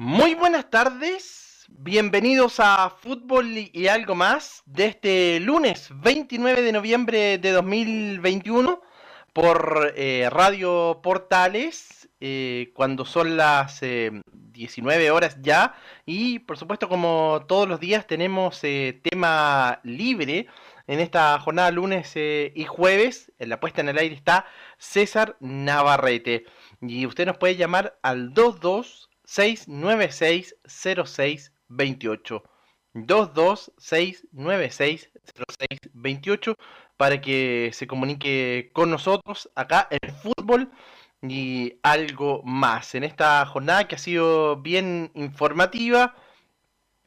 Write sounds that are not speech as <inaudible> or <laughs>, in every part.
Muy buenas tardes, bienvenidos a Fútbol y algo más de este lunes 29 de noviembre de 2021 por eh, Radio Portales, eh, cuando son las 19 eh, horas ya y por supuesto como todos los días tenemos tema libre. En esta jornada lunes y jueves, en la puesta en el aire está César Navarrete. Y usted nos puede llamar al 22 696 0628 22696 0628 para que se comunique con nosotros acá en fútbol y algo más en esta jornada que ha sido bien informativa.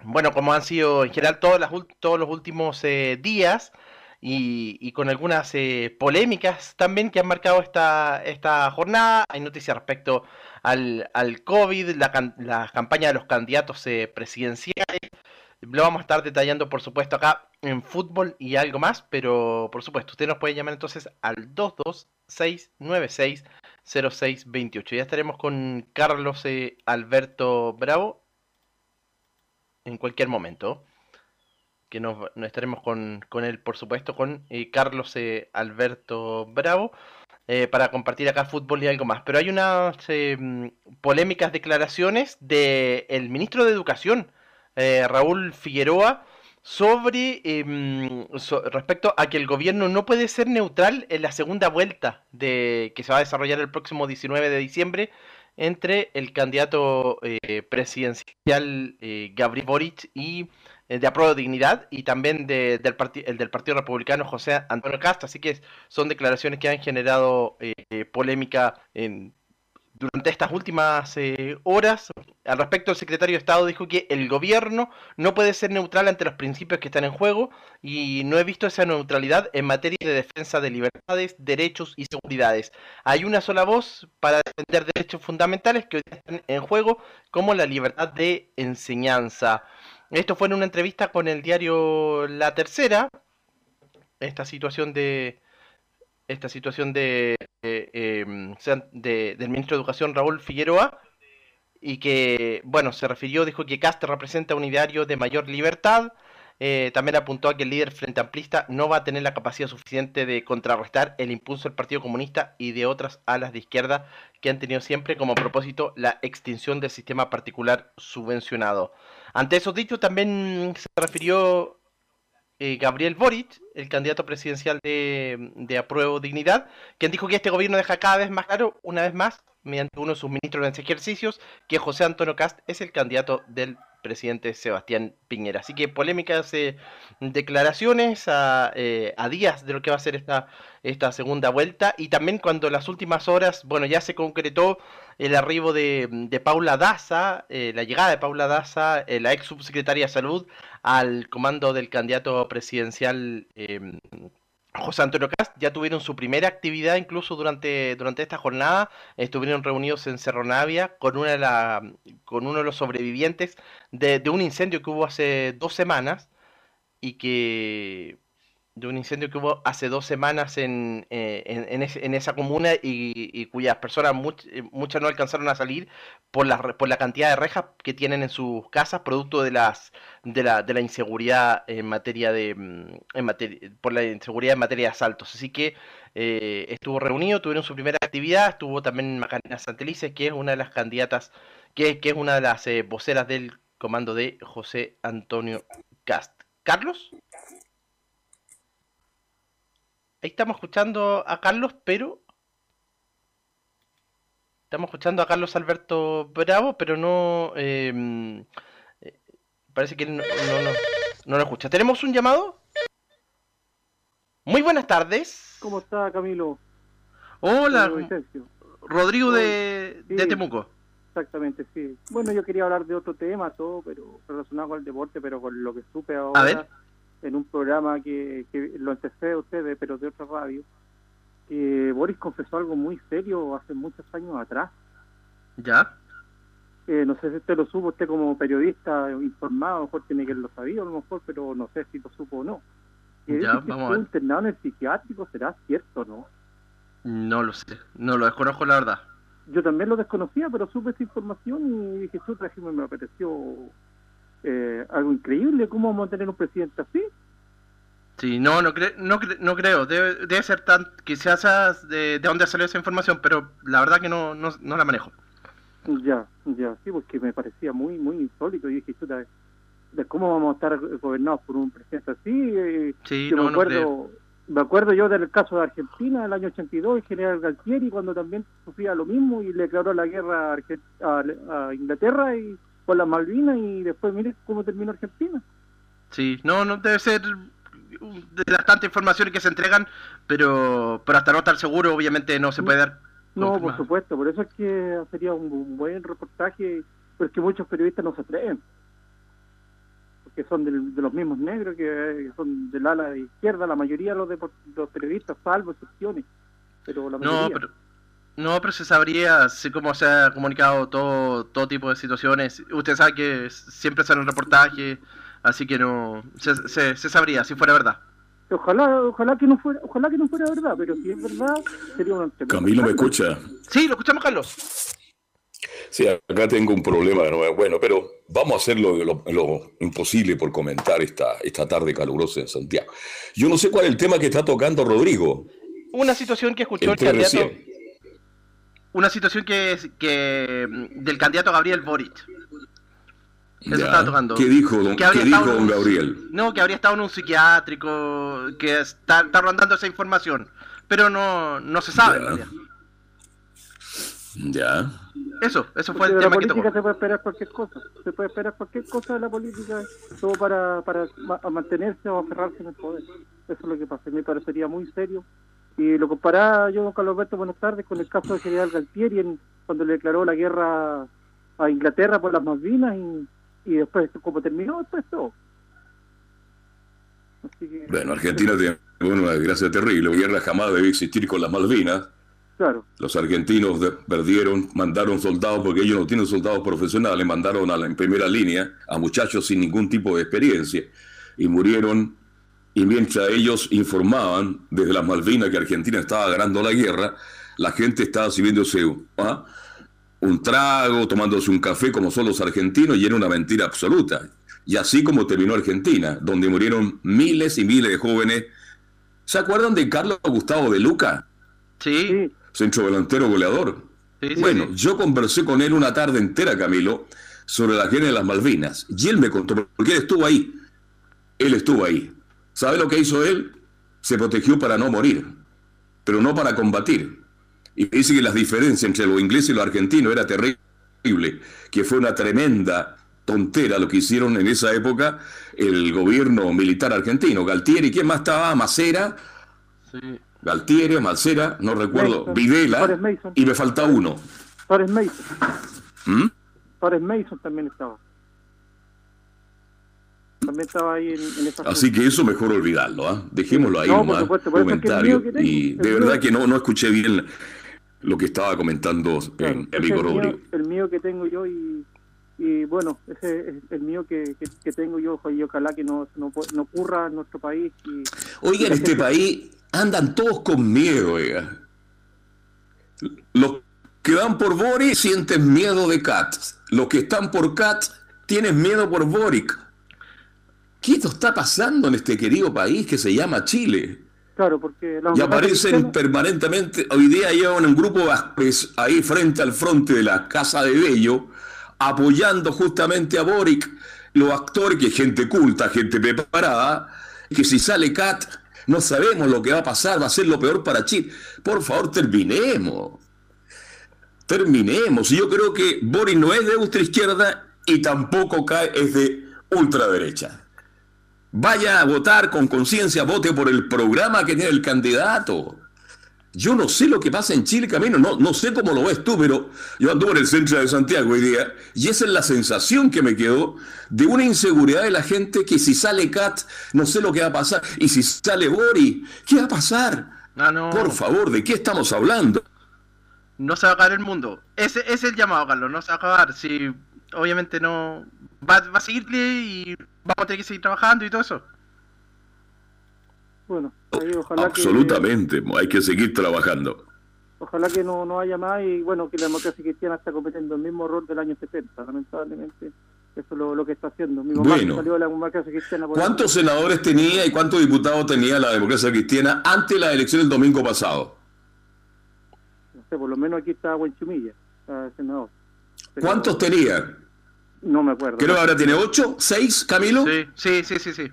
Bueno, como han sido en general todos los últimos eh, días y, con algunas eh, polémicas también que han marcado esta, esta jornada. Hay noticias respecto al, al COVID, la, la campaña de los candidatos eh, presidenciales. Lo vamos a estar detallando, por supuesto, acá en fútbol y algo más, pero por supuesto, usted nos puede llamar entonces al 226960628. Ya estaremos con Carlos eh, Alberto Bravo en cualquier momento. Que nos, estaremos con, con, él, por supuesto, con eh, Carlos Alberto Bravo. Eh, para compartir acá fútbol y algo más. Pero hay unas eh, polémicas declaraciones del ministro de Educación, eh, Raúl Figueroa, sobre em, respecto a que el gobierno no puede ser neutral en la segunda vuelta de que se va a desarrollar el próximo 19 de diciembre entre el candidato presidencial Gabriel Boric y eh, de Apruebo de Dignidad y también del, el del Partido Republicano José Antonio Castro. Así que son declaraciones que han generado eh, polémica en, durante estas últimas eh, horas. Al respecto, el secretario de Estado dijo que el gobierno no puede ser neutral ante los principios que están en juego y no he visto esa neutralidad en materia de defensa de libertades, derechos y seguridades. Hay una sola voz para defender derechos fundamentales que hoy están en juego, como la libertad de enseñanza. Esto fue en una entrevista con el diario La Tercera. Esta situación de esta situación de, em, del ministro de Educación Raúl Figueroa y que bueno se refirió dijo que Castro representa un ideario de mayor libertad eh, también apuntó a que el líder frente amplista no va a tener la capacidad suficiente de contrarrestar el impulso del Partido Comunista y de otras alas de izquierda que han tenido siempre como propósito la extinción del sistema particular subvencionado. Ante esos dichos también se refirió eh, Gabriel Boric, el candidato presidencial de, de Apruebo Dignidad, quien dijo que este gobierno deja cada vez más claro, una vez más, mediante uno de sus ministros en ejercicios, que José Antonio Cast es el candidato del presidente Sebastián Piñera. Así que polémicas eh, declaraciones eh, a, días de lo que va a ser esta, esta segunda vuelta y también cuando las últimas horas, bueno, ya se concretó el arribo de, Paula Daza, eh, la llegada de Paula Daza, la ex subsecretaria de Salud, al comando del candidato presidencial José Antonio Cast ya tuvieron su primera actividad incluso durante, durante esta jornada. Estuvieron reunidos en Cerro Navia con, una de la, con uno de los sobrevivientes de un incendio que hubo hace dos semanas y que de un incendio que hubo hace dos semanas en, eh, en, esa comuna y, cuyas personas, eh, muchas no alcanzaron a salir por la, por la cantidad de rejas que tienen en sus casas, producto de, las, de, la, de la inseguridad en materia de, mm, en materia, por la inseguridad en materia de asaltos. Así que eh, estuvo reunido, tuvieron su primera actividad, estuvo también Macarena Santelices, que es una de las candidatas, que, que es una de las voceras del comando de José Antonio Cast. Carlos. Ahí estamos escuchando a Carlos, pero estamos escuchando a Carlos Alberto Bravo, pero no em, eh, parece que no, no, lo escucha. ¿Tenemos un llamado? Muy buenas tardes. ¿Cómo está Camilo? Hola, Rodrigo de, de Temuco. Exactamente, sí. Bueno, yo quería hablar de otro tema, todo, pero relacionado con el deporte, pero con lo que supe ahora en un programa que, que lo antecede a ustedes, pero de otra radio, que Boris confesó algo muy serio hace muchos años atrás. ¿Ya? Eh, no sé si usted lo supo, usted como periodista informado, a lo mejor tiene que lo sabía, a lo mejor, pero no sé si lo supo o no. ya, vamos a internado en el psiquiátrico, ¿será cierto no? No lo sé, no lo desconozco la verdad yo también lo desconocía, pero supe esta información y dije, chuta, me pareció eh, algo increíble. ¿Cómo vamos a tener un presidente así? Sí, no, no, no, no creo. Debe, debe ser tan. Quizás de, de dónde salió esa información, pero la verdad que no, no, no, la manejo. Ya, ya, sí, porque me parecía muy, muy insólito. Y dije, chuta, de cómo vamos a estar gobernados por un presidente así. Sí, no, me acuerdo, me acuerdo yo del caso de Argentina, el año 82, el general Galtieri, cuando también sufría lo mismo y le declaró la guerra a, Inglaterra y con las Malvinas y después mire cómo terminó Argentina. Sí, no, no debe ser de las tantas informaciones que se entregan, pero, pero hasta no estar seguro obviamente no se puede dar. No, por supuesto, por eso es que sería un, buen reportaje, porque muchos periodistas no se atreven que son de, los mismos negros, que son del ala de izquierda, la mayoría de los, de, los periodistas, salvo excepciones. Pero la mayoría... No, pero, no, pero se sabría así cómo se ha comunicado todo, todo tipo de situaciones. Usted sabe que siempre sale un reportaje, así que no se, se, sabría si fuera verdad. Ojalá, ojalá que no fuera, ojalá que no fuera verdad, pero si es verdad sería una Camilo me escucha. Sí, lo escuchamos Carlos. Sí, acá tengo un problema de nuevo. Bueno, pero vamos a hacer lo, imposible por comentar esta, esta tarde calurosa en Santiago. Yo no sé cuál es el tema que está tocando Rodrigo. Una situación que escuchó el candidato. Una situación que, que del candidato Gabriel Boric. Eso estaba tocando. ¿Qué dijo, ¿qué dijo don Gabriel? No, que habría estado en un psiquiátrico, que está, está rondando esa información. Pero no, no se sabe. Ya. Eso, eso fue el tema que tocó. se puede esperar cualquier cosa. Se puede esperar cualquier cosa de la política, todo para, para mantenerse o aferrarse en el poder. Eso es lo que pasa. Me parecería muy serio. Y lo comparaba yo con Carlos Alberto, buenas tardes, con el caso de general Galtieri, en, cuando le declaró la guerra a Inglaterra por las Malvinas y, y después, como terminó, después todo. Bueno, Argentina tiene una desgracia terrible. La guerra jamás debe existir con las Malvinas los argentinos perdieron, mandaron soldados, porque ellos no tienen soldados profesionales, mandaron a la, en primera línea a muchachos sin ningún tipo de experiencia y murieron. Y mientras ellos informaban desde las Malvinas que Argentina estaba ganando la guerra, la gente estaba sirviéndose ¿ah? un trago, tomándose un café como son los argentinos y era una mentira absoluta. Y así como terminó Argentina, donde murieron miles y miles de jóvenes. ¿Se acuerdan de Carlos Gustavo de Luca? sí centro delantero goleador. bueno, yo conversé con él una tarde entera, Camilo, sobre la guerra de las Malvinas. Y él me contó, porque él estuvo ahí. Él estuvo ahí. ¿Sabe lo que hizo él? Se protegió para no morir, pero no para combatir. Y dice que las diferencias entre los ingleses y los argentinos era terrible, que fue una tremenda tontera lo que hicieron en esa época el gobierno militar argentino. Galtieri, ¿quién más estaba? Macera. Sí. Galtieri, Malcera, no recuerdo, Videla, y me falta uno. Torres Mason. ¿Mm? Torres Mason también estaba. También estaba ahí en, esa Así que eso mejor olvidarlo, ¿ah? Dejémoslo ahí no, nomás, comentario. y de verdad que no, no escuché bien lo que estaba comentando en el amigo Rodrigo. El mío que tengo yo y, y bueno, ese es el mío que, que, tengo yo, y ojalá que no, no, no ocurra en nuestro país. Y, Oiga, en este país andan todos con miedo, oiga. Los que van por Boric sienten miedo de Katz. Los que están por Katz tienen miedo por Boric. ¿Qué esto está pasando en este querido país que se llama Chile? Claro, porque y aparecen permanentemente. Hoy día llevan un grupo de ahí frente al frente de la Casa de Bello, apoyando justamente a Boric. Los actores, que gente culta, gente preparada, que si sale Cat no sabemos lo que va a pasar, va a ser lo peor para Chile. Por favor, terminemos. Terminemos. Y yo creo que Boris no es de ultraizquierda y tampoco cae, es de ultraderecha. Vaya a votar con conciencia, vote por el programa que tiene el candidato. Yo no sé lo que pasa en Chile, Camino, no, no sé cómo lo ves tú, pero yo ando por el centro de Santiago hoy día y esa es la sensación que me quedó de una inseguridad de la gente que si sale Kat, no sé lo que va a pasar, y si sale Bori, ¿qué va a pasar? Ah, por favor, ¿de qué estamos hablando? No se va a acabar el mundo. Ese, es el llamado, Carlos, no se va a acabar. Si obviamente no va, va a seguirle y vamos a tener que seguir trabajando y todo eso. Bueno, Absolutamente, hay que seguir trabajando. Ojalá que no, no haya más y bueno, que la democracia cristiana está cometiendo el mismo error del año 70, lamentablemente. Eso es lo, que está haciendo. bueno, ¿cuántos senadores tenía y cuántos diputados tenía la democracia cristiana antes de la elección del domingo pasado? No sé, por lo menos aquí está Buenchumilla, senador. ¿Cuántos tenía? No me acuerdo. Creo que ahora tiene ocho, seis, Camilo. Sí, sí, sí, sí.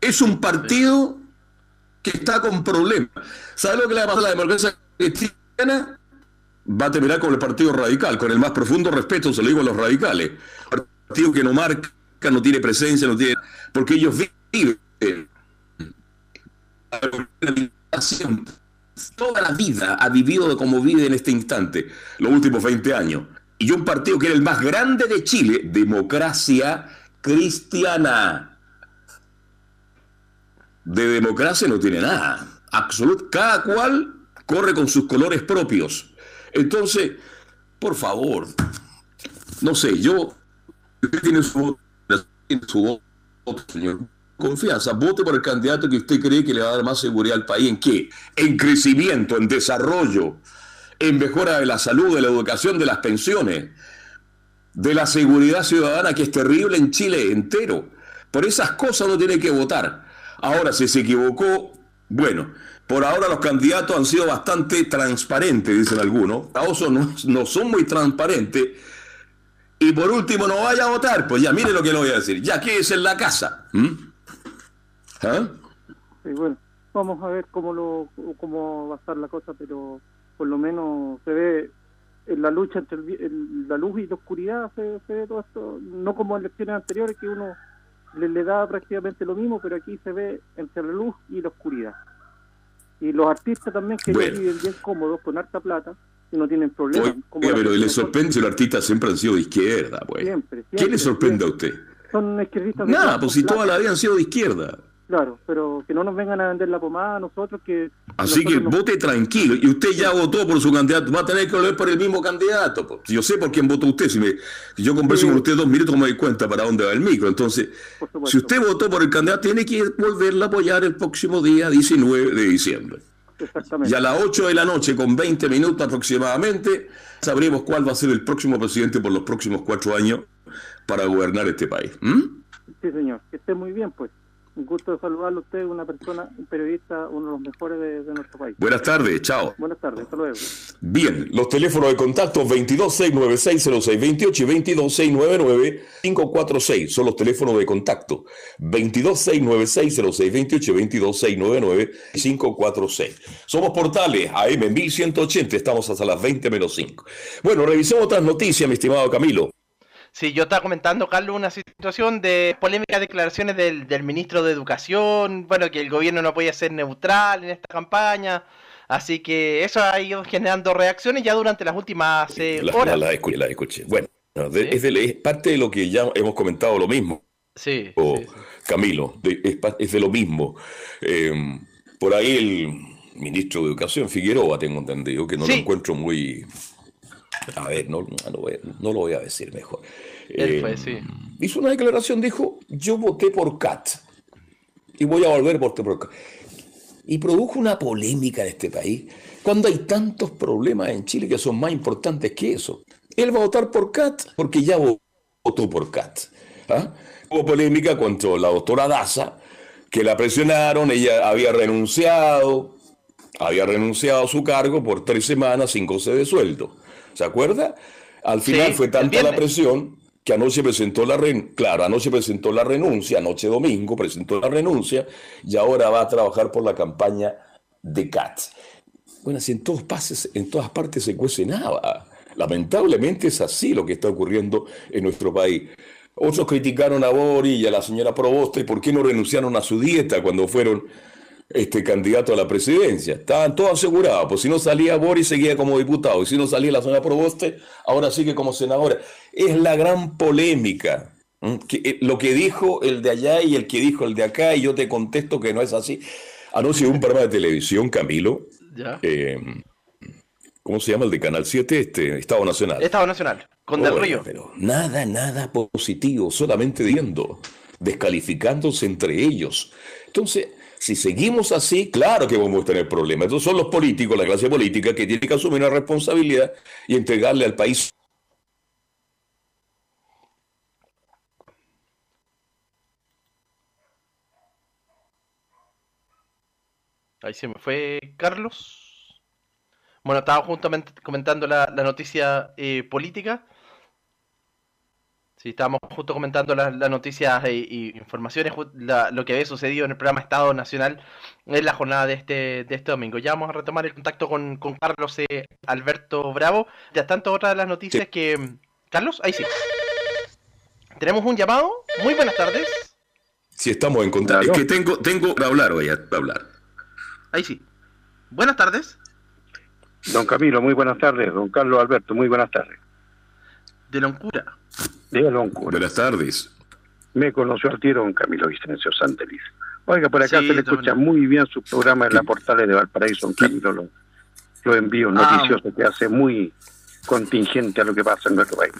Es un partido que está con problemas. ¿Sabe lo que le va a pasar a la democracia cristiana? Va a terminar con el Partido Radical, con el más profundo respeto, se lo digo a los radicales. Partido que no marca, no tiene presencia, no tiene. Porque ellos viven. Toda la vida ha vivido como vive en este instante, los últimos 20 años. Y un partido que era el más grande de Chile, democracia cristiana de democracia no tiene nada. Absolut, cada cual corre con sus colores propios. Entonces, por favor, no sé, yo, usted tiene su, su voto, señor. Confianza, vote por el candidato que usted cree que le va a dar más seguridad al país. ¿En qué? En crecimiento, en desarrollo, en mejora de la salud, de la educación, de las pensiones, de la seguridad ciudadana que es terrible en Chile entero. Por esas cosas no tiene que votar. Ahora, si se equivocó, bueno, por ahora los candidatos han sido bastante transparentes, dicen algunos. Oso no, no son muy transparentes. Y por último, no vaya a votar. Pues ya, mire lo que le voy a decir. Ya es en la casa. ¿Ah? Sí, bueno, vamos a ver cómo, lo, cómo va a estar la cosa, pero por lo menos se ve en la lucha entre la luz y la oscuridad, se, se ve todo esto, no como en elecciones anteriores que uno le, le da prácticamente lo mismo, pero aquí se ve entre la luz y la oscuridad. Y los artistas también que viven bien cómodos, con harta plata, y no tienen problemas. pero le sorprende si los artistas siempre han sido de izquierda, pues. Siempre, ¿Qué le sorprende a usted? Son izquierdistas. Nada, pues si toda la vida han sido de izquierda. Claro, pero que no nos vengan a vender la pomada a nosotros que... Así que vote tranquilo. Y usted ya votó por su candidato. Va a tener que volver por el mismo candidato. Yo sé por quién votó usted. Si, me, yo converso con usted dos minutos, me doy cuenta para dónde va el micro. Entonces, si usted votó por el candidato, tiene que volverla a apoyar el próximo día 19 de diciembre. Exactamente. Y a las 8 de la noche, con 20 minutos aproximadamente, sabremos cuál va a ser el próximo presidente por los próximos cuatro años para gobernar este país. ¿Mm? Sí, señor. Que esté muy bien, pues. Un gusto de saludarlo a usted, una persona, un periodista, uno de los mejores de, nuestro país. Buenas tardes, chao. Buenas tardes, hasta luego. Bien, los teléfonos de contacto 226960628 y 22699-546 son los teléfonos de contacto. 226960628 y 22699-546. Somos portales AM 1180, estamos hasta las 20 menos 5. Bueno, revisemos otras noticias, mi estimado Camilo. Sí, yo estaba comentando, Carlos, una situación de polémicas declaraciones del, del, ministro de Educación, bueno, que el gobierno no podía ser neutral en esta campaña, así que eso ha ido generando reacciones ya durante las últimas eh, horas. La, la, escuché, Bueno, es, parte de lo que ya hemos comentado lo mismo. Sí. Camilo, es, de lo mismo. Em, por ahí el ministro de Educación, Figueroa, tengo entendido, que no lo encuentro muy a ver, no, no, lo voy a decir mejor. Él sí. Eh, hizo una declaración, dijo, yo voté por Cat y voy a volver a votar por Cat. Y produjo una polémica en este país cuando hay tantos problemas en Chile que son más importantes que eso. Él va a votar por Cat porque ya votó por Cat. ¿ah? Hubo polémica contra la doctora Daza, que la presionaron, ella había renunciado, había renunciado a su cargo por tres semanas sin goce de sueldo. ¿Se acuerda? Al final fue tanta la presión que anoche presentó la claro, anoche presentó la renuncia, anoche domingo presentó la renuncia y ahora va a trabajar por la campaña de CAT. Bueno, si en todos pases, en todas partes se cuece nada. Lamentablemente es así lo que está ocurriendo en nuestro país. Otros criticaron a Boris y a la señora Proboste por qué no renunciaron a su dieta cuando fueron este candidato a la presidencia. Estaban todos asegurados, pues si no salía Boris seguía como diputado, y si no salía la señora Proboste, ahora sigue como senadora. Es la gran polémica. Que, eh, lo que dijo el de allá y el que dijo el de acá, y yo te contesto que no es así. Anoche un programa de televisión, Camilo. Eh, ¿Cómo se llama el de Canal 7? Este, Estado Nacional. Estado Nacional, con Del Río. Pero nada, nada positivo, solamente viendo, descalificándose entre ellos. Entonces, si seguimos así, claro que vamos a tener problemas. Entonces son los políticos, la clase política, que tiene que asumir una responsabilidad y entregarle al país. Ahí se me fue Carlos. Bueno, estaba justamente comentando la, noticia eh, política. Sí, estábamos justo comentando las, noticias e, informaciones, lo que había sucedido en el programa Estado Nacional en la jornada de este, de este domingo. Ya vamos a retomar el contacto con, Carlos eh, Alberto Bravo. Ya tanto otra de las noticias que... Carlos, ahí sí. Tenemos un llamado. Muy buenas tardes. Sí, estamos en contacto. Es que tengo, tengo para hablar hoy, para hablar. Ahí sí. Buenas tardes. Don Camilo, muy buenas tardes. Don Carlos Alberto, muy buenas tardes. De Loncura. De Loncura. Buenas tardes. Me conoció al tiro don Camilo Vicencio Santeliz. Oiga, por acá se le escucha muy bien su programa en la portales de Valparaíso, don Camilo. Lo, lo envío ah, noticioso que hace muy contingente a lo que pasa en nuestro país.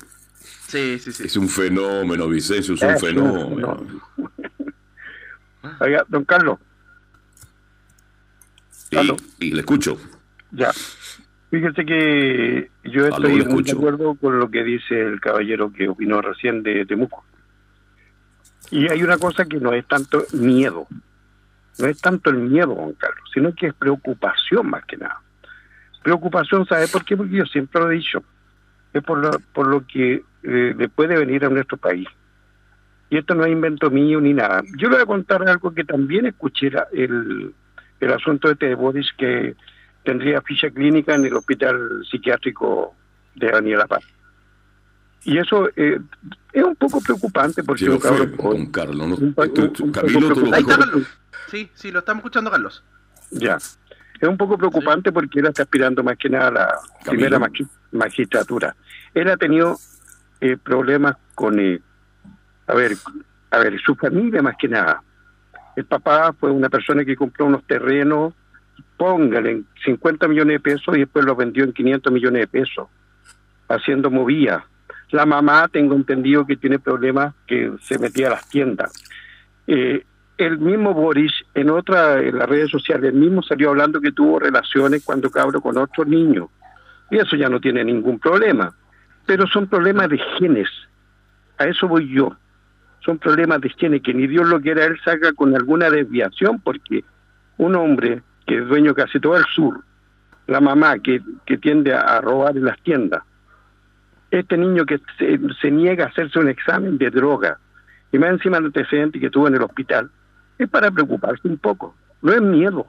Sí, sí, sí. Es un fenómeno, Vicencio, es, un fenómeno. Oiga, don Carlos. y le escucho. Ya. Fíjese que yo estoy muy de acuerdo con lo que dice el caballero que opinó recién de Temuco. Y hay una cosa que no es tanto miedo, no es tanto el miedo, Juan Carlos, sino que es preocupación más que nada. Preocupación, ¿sabe por qué? Porque yo siempre lo he dicho, es por lo, por lo que eh, le puede venir a nuestro país. Y esto no es invento mío ni nada. Yo le voy a contar algo que también escuché el, el asunto este de Boris que tendría ficha clínica en el hospital psiquiátrico de Daniela Paz. Y eso eh, es un poco preocupante porque... un con Carlos, ¿no? Ahí está Carlos. Sí, sí, lo estamos escuchando, Carlos. Ya. Es un poco preocupante porque él está aspirando más que nada a la primera magistratura. Él ha tenido eh, problemas con, eh, a ver, a ver, su familia más que nada. El papá fue una persona que compró unos terrenos póngale 50 millones de pesos y después lo vendió en 500 millones de pesos, haciendo movía. La mamá, tengo entendido que tiene problemas que se metía a las tiendas. Eh, el mismo Boris, en otra, en las redes sociales, el mismo salió hablando que tuvo relaciones cuando cabro con otro niño. Y eso ya no tiene ningún problema. Pero son problemas de genes. A eso voy yo. Son problemas de genes que ni Dios lo quiera, él saca con alguna desviación, porque un hombre que es dueño casi todo el sur, la mamá que, que tiende a, robar en las tiendas, este niño que se, niega a hacerse un examen de droga, y más encima del antecedente que tuvo en el hospital, es para preocuparse un poco, no es miedo.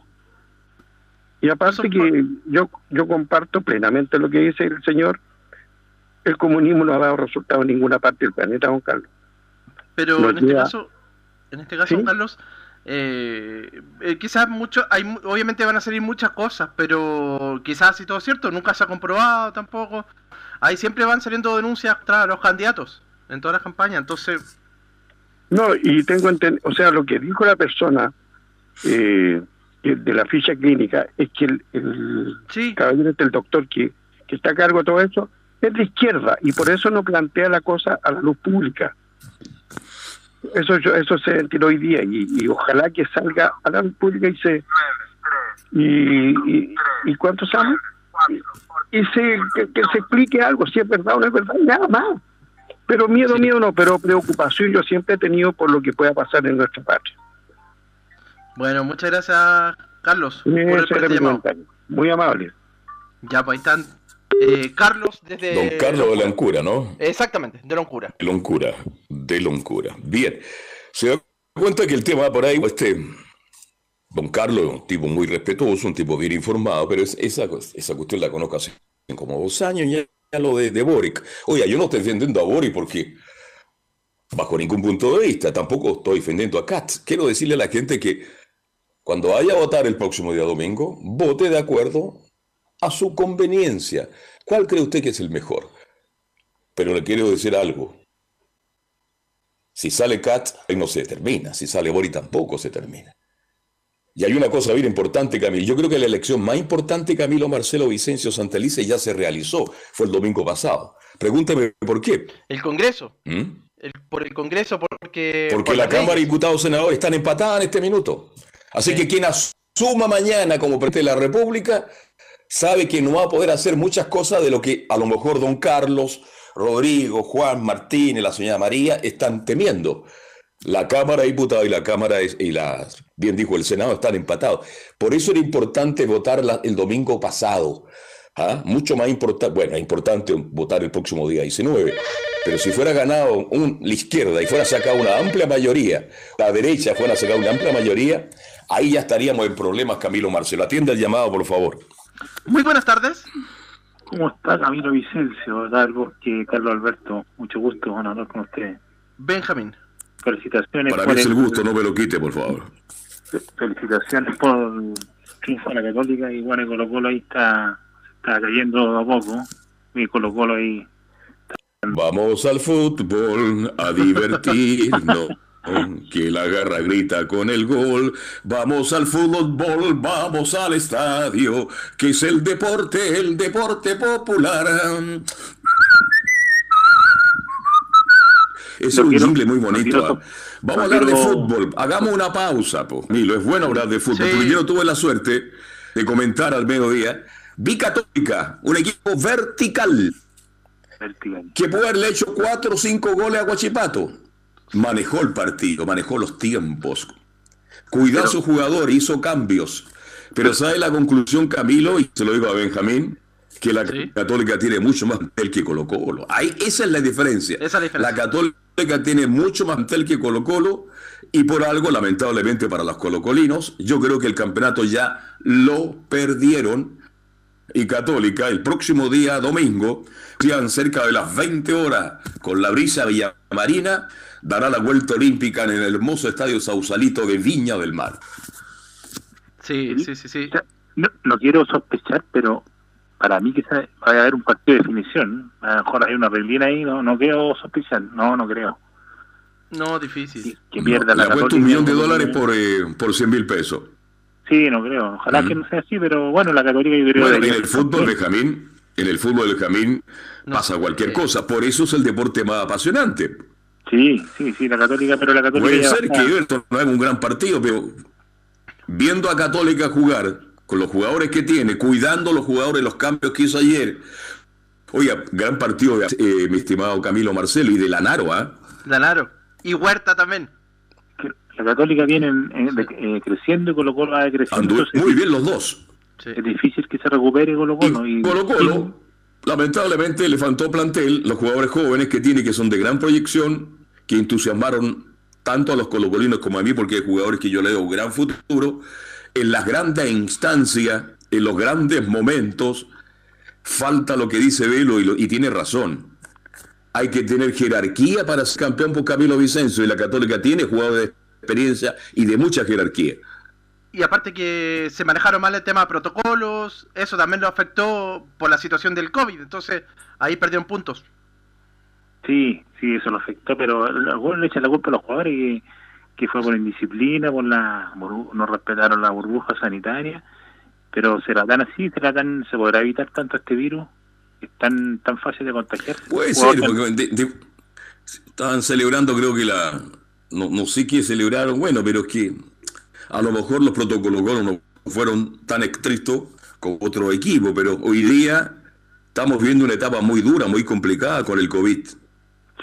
Y aparte que yo, yo comparto plenamente lo que dice el señor, el comunismo no ha dado resultado en ninguna parte del planeta, don Carlos. Pero en, este caso, en este caso, don Carlos, eh, eh, quizás mucho, hay, obviamente van a salir muchas cosas, pero quizás si todo es cierto, nunca se ha comprobado tampoco. Ahí siempre van saliendo denuncias contra los candidatos en todas las campañas, entonces... No, y tengo entendido, o sea, lo que dijo la persona eh, de la ficha clínica es que el, el caballero el doctor que, que está a cargo de todo eso, es de izquierda y por eso no plantea la cosa a la luz pública. Eso eso se entiende hoy día y, ojalá que salga a la pública y se y, y, cuántos años y se que, se explique algo si es verdad o no es verdad nada más. Pero miedo miedo no pero preocupación yo siempre he tenido por lo que pueda pasar en nuestra patria. Bueno muchas gracias Carlos. Muy amable. Ya pues ahí están Eh, Carlos desde... Don Carlos de Loncura, ¿no? Exactamente, de Loncura. De Loncura, de Loncura. Bien. Se da cuenta que el tema por ahí, este... Don Carlos es un tipo muy respetuoso, un tipo bien informado, pero esa, esa cuestión la conozco hace como dos años ya, lo de, de Boric. Oiga, yo no estoy defendiendo a Boric porque bajo ningún punto de vista, tampoco estoy defendiendo a Katz. Quiero decirle a la gente que cuando vaya a votar el próximo día domingo, vote de acuerdo a su conveniencia. ¿Cuál cree usted que es el mejor? Pero le quiero decir algo. Si sale Katz, ahí no se termina. Si sale Bori, tampoco se termina. Y hay una cosa bien importante, Camilo. Yo creo que la elección más importante, Camilo Marcelo Vicencio Santelice, ya se realizó. Fue el domingo pasado. Pregúnteme por qué. El Congreso. ¿Mm? por el Congreso, porque... Porque la, Cámara de Diputados Senadores están empatadas en este minuto. Así que quien asuma mañana como presidente de la República sabe que no va a poder hacer muchas cosas de lo que a lo mejor don Carlos, Rodrigo, Juan, Martín y la señora María están temiendo. La Cámara de Diputados y la Cámara y la, bien dijo el Senado, están empatados. Por eso era importante votar el domingo pasado. ¿ah? Mucho más importante, bueno, es importante votar el próximo día 19, pero si fuera ganado la izquierda y fuera sacada una amplia mayoría, la derecha fuera sacada una amplia mayoría, ahí ya estaríamos en problemas, Camilo Marcelo. Atiende el llamado, por favor. Muy buenas tardes. ¿Cómo está Camilo Vicencio? Dar que Carlos Alberto, mucho gusto, hablar con usted. Benjamín. Felicitaciones. Para mí es el gusto, no me lo quite, por favor. Felicitaciones por el triunfo de la Católica y bueno, Colo Colo ahí está, está cayendo a poco. Y Colo Colo ahí. Vamos al fútbol a divertirnos. <laughs> Que la garra grita con el gol. Vamos al fútbol, vamos al estadio, que es el deporte, el deporte popular. Es un jingle muy bonito. ¿ah? Vamos a hablar de fútbol. Hagamos una pausa, po. Milo, es bueno hablar de fútbol, porque yo tuve la suerte de comentar al mediodía. Vi Católica, un equipo vertical. Vertical. Que puede haberle hecho cuatro o cinco goles a Guachipato. Manejó el partido, manejó los tiempos. Cuidó a su jugador, hizo cambios. Pero ¿sabe la conclusión, Camilo? Y se lo digo a Benjamín que la Católica tiene mucho más mantel que Colo Colo. esa es la diferencia. La Católica tiene mucho más mantel que Colo Colo y por algo, lamentablemente para los colocolinos, yo creo que el campeonato ya lo perdieron y Católica el próximo día domingo, sean cerca de las 20 horas con la brisa Villamarina, dará la vuelta olímpica en el hermoso estadio Sausalito de Viña del Mar. Sí, sí, sí, sí. no quiero sospechar, pero para mí quizás va a haber un partido de definición. A lo mejor hay una reglina ahí, no, no creo sospechar, no, no creo. No, difícil. Que pierda la un millón de dólares por, eh, por 100 mil pesos. Sí, no creo. Ojalá que no sea así, pero bueno, la categoría yo creo... Bueno, en el fútbol, Benjamín, en el fútbol, Benjamín, pasa cualquier cosa. Por eso es el deporte más apasionante. Sí, sí, sí, la Católica, pero la Católica... Puede ser que Everton no haga un gran partido, pero viendo a Católica jugar con los jugadores que tiene, cuidando los jugadores, los cambios que hizo ayer. Oiga, gran partido eh, mi estimado Camilo Marcelo y de Lanaro, ¿ah? Lanaro. Y Huerta también. La Católica viene eh, creciendo y Colo Colo va creciendo. muy bien los dos. Es difícil que se recupere Colo Colo. Y, Colo Colo, lamentablemente, le faltó plantel, los jugadores jóvenes que tiene, que son de gran proyección, que entusiasmaron tanto a los colocolinos como a mí, porque hay jugadores que yo le doy gran futuro, en las grandes instancias, en los grandes momentos, falta lo que dice Velo y, tiene razón. Hay que tener jerarquía para ser campeón por Camilo Vicencio y la Católica tiene jugadores de experiencia y de mucha jerarquía. Y aparte que se manejaron mal el tema de protocolos, eso también lo afectó por la situación del COVID, entonces ahí perdieron puntos. Sí, sí, eso lo afectó, pero algunos le echan la culpa a los jugadores que fue por indisciplina, por la no respetaron la burbuja sanitaria, pero será tan así, será tan, se podrá evitar tanto este virus, es tan tan fácil de contagiar. Puede ser, porque estaban celebrando, creo que la, no, no sé qué celebraron, bueno, pero es que a lo mejor los protocolos no fueron tan estrictos como otro equipo, pero hoy día estamos viendo una etapa muy dura, muy complicada con el COVID.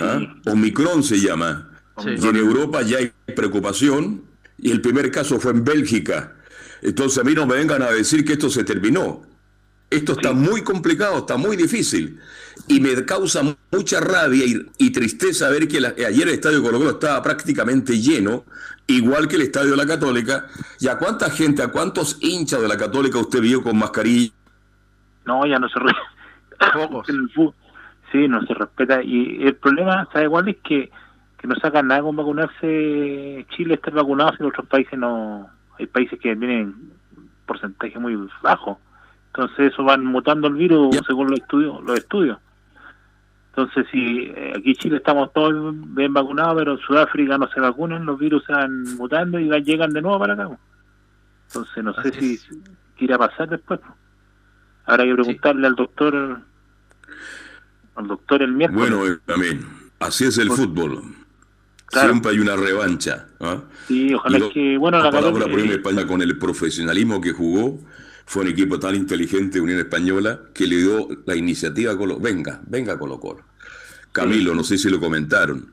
¿ah? Omicron se llama. Y en Europa ya hay preocupación y el primer caso fue en Bélgica. Entonces a mí no me vengan a decir que esto se terminó. Esto está muy complicado, está muy difícil. Y me causa mucha rabia y, tristeza ver que ayer el estadio Colo Colo estaba prácticamente lleno, igual que el estadio de la Católica. ¿Y a cuánta gente, a cuántos hinchas de la Católica usted vio con mascarilla? No, ya no se <laughs> Sí, no se respeta. Y el problema, ¿sabe igual Es que, que no sacan nada con vacunarse. Chile está vacunado, y otros países no. Hay países que tienen porcentaje muy bajo. Entonces eso van mutando el virus según los estudios. Los estudios. Entonces, si eh, aquí en Chile estamos todos bien vacunados, pero en Sudáfrica no se vacunan, los virus se van mutando y llegan de nuevo para acá. Entonces, no sé si quiera pasar después. Habrá que preguntarle al doctor, al doctor el miércoles. Bueno, también, así es el fútbol. Siempre hay una revancha. ¿ah? Sí, ojalá que, bueno, la, palabra por España con el profesionalismo que jugó, fue un equipo tan inteligente, Unión Española, que le dio la iniciativa a Colo. Venga, venga Colo Colo. Camilo, no sé si lo comentaron,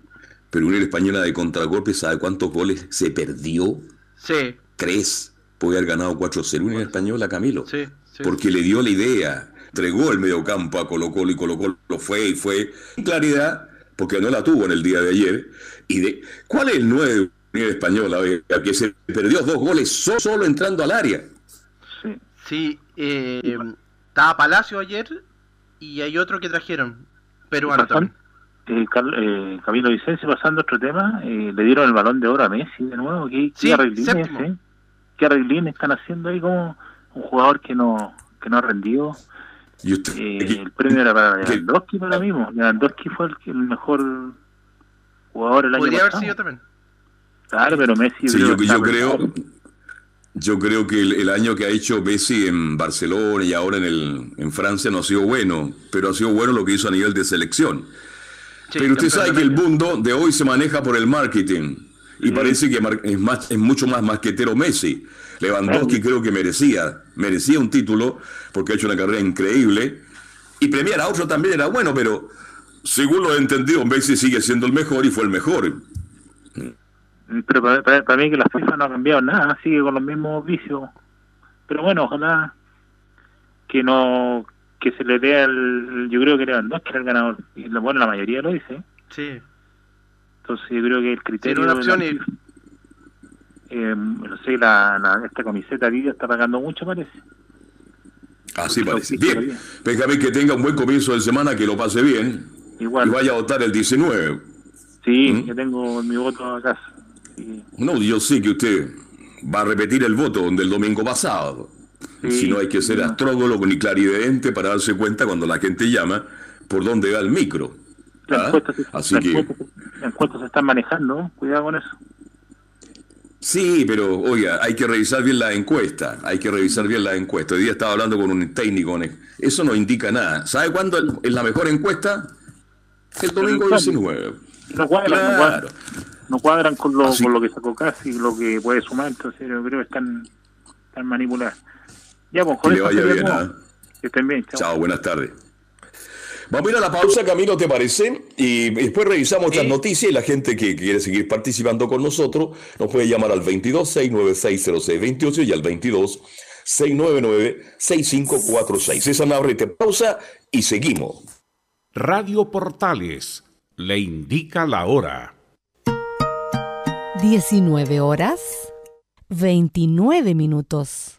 pero Unión Española de contragolpe, ¿sabe cuántos goles se perdió? Sí. Tres. Puede haber ganado 4-0 Unión Española, Camilo. Sí, Porque le dio la idea, entregó el mediocampo a Colo Colo y Colo Colo fue y fue. Claridad, porque no la tuvo en el día de ayer. Y de, ¿Cuál es el 9 de Unión Española? Que se perdió dos goles solo entrando al área. Sí, eh, estaba Palacio ayer y hay otro que trajeron, peruano también. Eh, eh, Camilo Vicencio, pasando a otro tema, eh, le dieron el balón de oro a Messi de nuevo. ¿Qué, sí, arreglines, eh? ¿Qué arreglines están haciendo ahí como un jugador que no que no ha rendido? ¿Y usted, el premio era para Lewandowski para mí. Lewandowski fue el, mejor jugador el año Podría haber sido también. Claro, pero Messi... Sí, yo, yo creo... Yo creo que el, año que ha hecho Messi en Barcelona y ahora en, el, en Francia no ha sido bueno, pero ha sido bueno lo que hizo a nivel de selección. pero usted sabe que el mundo de hoy se maneja por el marketing y parece que es, más, es mucho más marquetero Messi. Lewandowski creo que merecía, merecía un título porque ha hecho una carrera increíble y premiar a otro también era bueno, pero según lo he entendido, Messi sigue siendo el mejor y fue el mejor. Pero para, mí que la FIFA no ha cambiado nada, sigue con los mismos vicios. Pero bueno, ojalá que no que se le dé al yo creo que que era el ganador y bueno la mayoría lo dice. Sí. Entonces yo creo que el criterio una opción eh, no sé la, esta camiseta Viva está pagando mucho parece. Así parece. bien. Benjamín que tenga un buen comienzo de semana que lo pase bien. Igual. y vaya a votar el 19 sí ¿Mm? yo tengo mi voto a casa no, yo sé que usted va a repetir el voto del domingo pasado. si no hay que ser astrólogo ni clarividente para darse cuenta cuando la gente llama por dónde va el micro. ¿Ah? Así que... encuestas se están manejando, cuidado con eso. Sí, pero oiga, hay que revisar bien la encuesta, hay que revisar bien la encuesta. Hoy día estaba hablando con un técnico, eso no indica nada. ¿Sabe cuándo es la mejor encuesta? El domingo 19. No claro no cuadran con lo, con lo que sacó casi, lo que puede sumar, entonces yo creo que están, están manipuladas. Ya, pues, que le vaya bien, ¿ah? Que estén bien, chao. buenas tardes. Vamos a ir a la pausa, Camilo, ¿te parece? Y después revisamos las noticias y la gente que quiere seguir participando con nosotros nos puede llamar al 22-696-0628 y al 22-699-6546. Esa te pausa y seguimos. Radio Portales le indica la hora. 19 horas 29 minutos.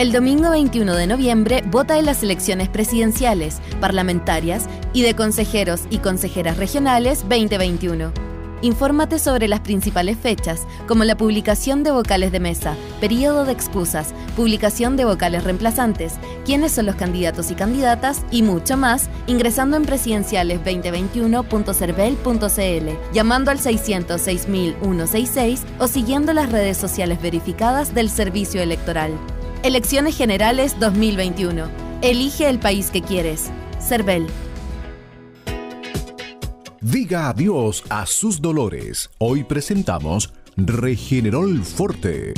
El domingo 21 de noviembre vota en las elecciones presidenciales, parlamentarias y de consejeros y consejeras regionales 2021. Infórmate sobre las principales fechas, como la publicación de vocales de mesa, periodo de excusas, publicación de vocales reemplazantes, quiénes son los candidatos y candidatas y mucho más, ingresando en presidenciales2021.cervel.cl, llamando al 606.166 o siguiendo las redes sociales verificadas del Servicio Electoral. Elecciones Generales 2021. Elige el país que quieres. CERVEL. Diga adiós a sus dolores. Hoy presentamos Regenerol Forte.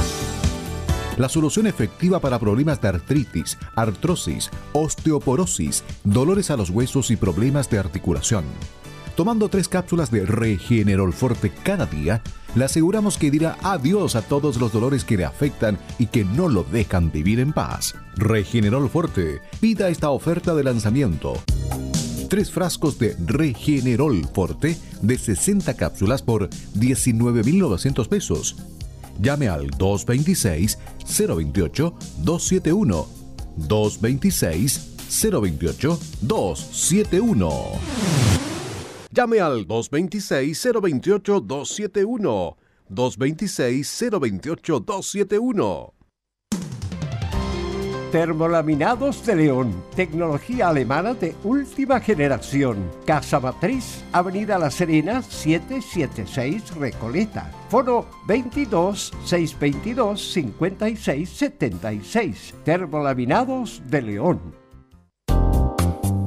La solución efectiva para problemas de artritis, artrosis, osteoporosis, dolores a los huesos y problemas de articulación. Tomando tres cápsulas de Regenerol Forte cada día, le aseguramos que dirá adiós a todos los dolores que le afectan y que no lo dejan vivir en paz. Regenerol Forte. Pida esta oferta de lanzamiento. Tres frascos de Regenerol Forte de 60 cápsulas por 19.900 pesos. Llame al 226-028-271. 226-028-271. Llame al 226-028-271. 226-028-271. Termolaminados de León, tecnología alemana de última generación. Casa Matriz, Avenida La Serena, 776 Recoleta. Foro 22 622 5676. Termolaminados de León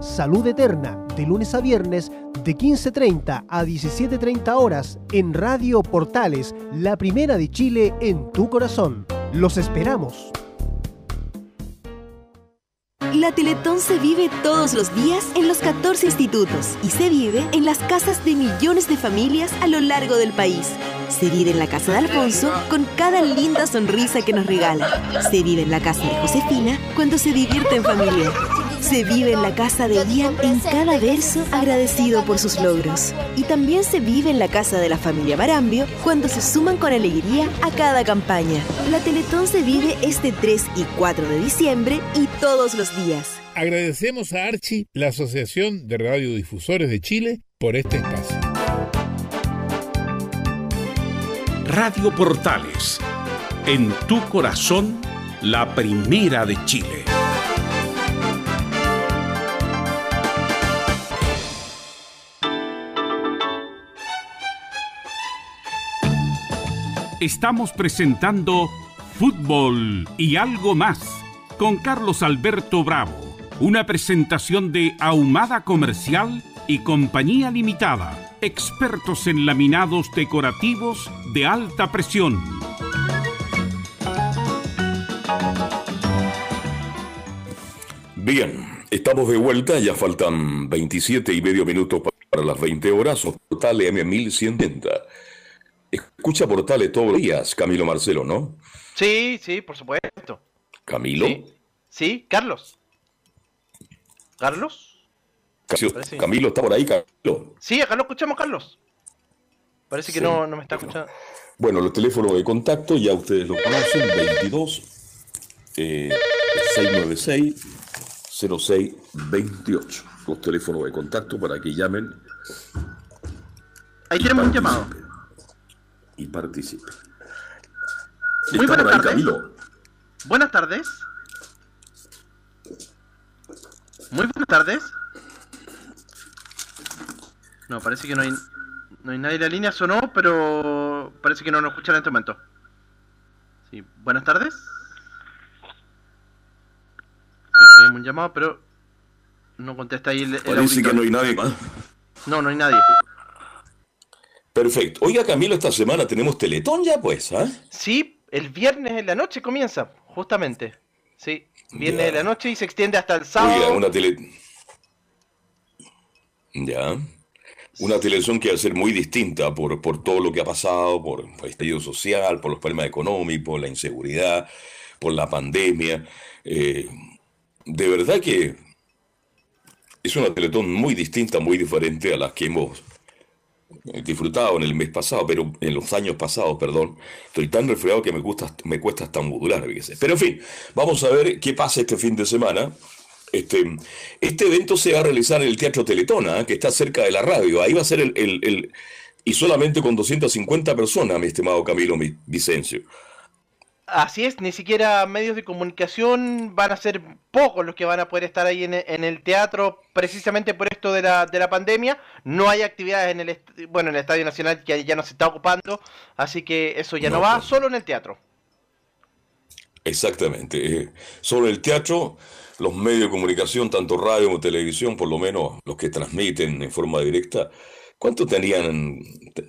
Salud Eterna, de lunes a viernes de 15.30 a 17.30 horas en Radio Portales, la primera de Chile en tu corazón. Los esperamos. La Teletón se vive todos los días en los 14 institutos y se vive en las casas de millones de familias a lo largo del país. Se vive en la casa de Alfonso con cada linda sonrisa que nos regala. Se vive en la casa de Josefina cuando se divierte en familia. Se vive en la casa de Ian en cada verso agradecido por sus logros. Y también se vive en la casa de la familia Marambio cuando se suman con alegría a cada campaña. La Teletón se vive este 3 y 4 de diciembre y todos los días. Agradecemos a Archie, la Asociación de Radiodifusores de Chile, por este espacio. Radio Portales, en tu corazón, la primera de Chile. estamos presentando Fútbol y algo más con Carlos Alberto Bravo, una presentación de Ahumada Comercial y Compañía Limitada, expertos en laminados decorativos de alta presión. Bien, estamos de vuelta, ya faltan 27 y medio minutos para las 20 horas, total M1170. Escucha portales todos los días, Camilo Marcelo, ¿no? Sí, sí, por supuesto. ¿Camilo? Sí, Carlos. ¿Carlos? Camilo está por ahí, Carlos. Sí, acá lo escuchamos, Carlos. Parece que no, no, me está escuchando. Bueno, los teléfonos de contacto ya ustedes lo conocen, 22 696 0628. Los teléfonos de contacto para que llamen. Ahí tenemos un llamado y participe. Muy buenas tardes. Buenas tardes. Muy buenas tardes. No, parece que no hay, no hay nadie en la línea, sonó, pero parece que no nos escuchan en este momento. Sí, buenas tardes. Sí, teníamos un llamado, pero no contesta ahí el, el Parece que no hay nadie No, no hay nadie. Perfecto. Oiga, Camilo, esta semana tenemos Teletón ya, pues, ¿ah? Sí, el viernes en la noche comienza, justamente. Sí, viernes de la noche y se extiende hasta el sábado. Oiga, una tele... Ya. Una televisión que va a ser muy distinta por, por todo lo que ha pasado, por, el estallido social, por los problemas económicos, por la inseguridad, por la pandemia. Eh, de verdad que es una teletón muy distinta, muy diferente a las que hemos disfrutado en el mes pasado, pero en los años pasados, perdón. Estoy tan resfriado que me, me cuesta hasta modular. Pero en fin, vamos a ver qué pasa este fin de semana. Este, este evento se va a realizar en el Teatro Teletona, ¿eh? que está cerca de la radio. Ahí va a ser el, el, y solamente con 250 personas, mi estimado Camilo Vicencio. Así es, ni siquiera medios de comunicación van a ser pocos los que van a poder estar ahí en, el teatro, precisamente por esto de la, de la pandemia. No hay actividades en el, bueno, en el Estadio Nacional que ya no se está ocupando, así que eso ya no, va, solo en el teatro. Exactamente, eh, solo el teatro, los medios de comunicación, tanto radio como televisión, por lo menos los que transmiten en forma directa, ¿cuánto tenían,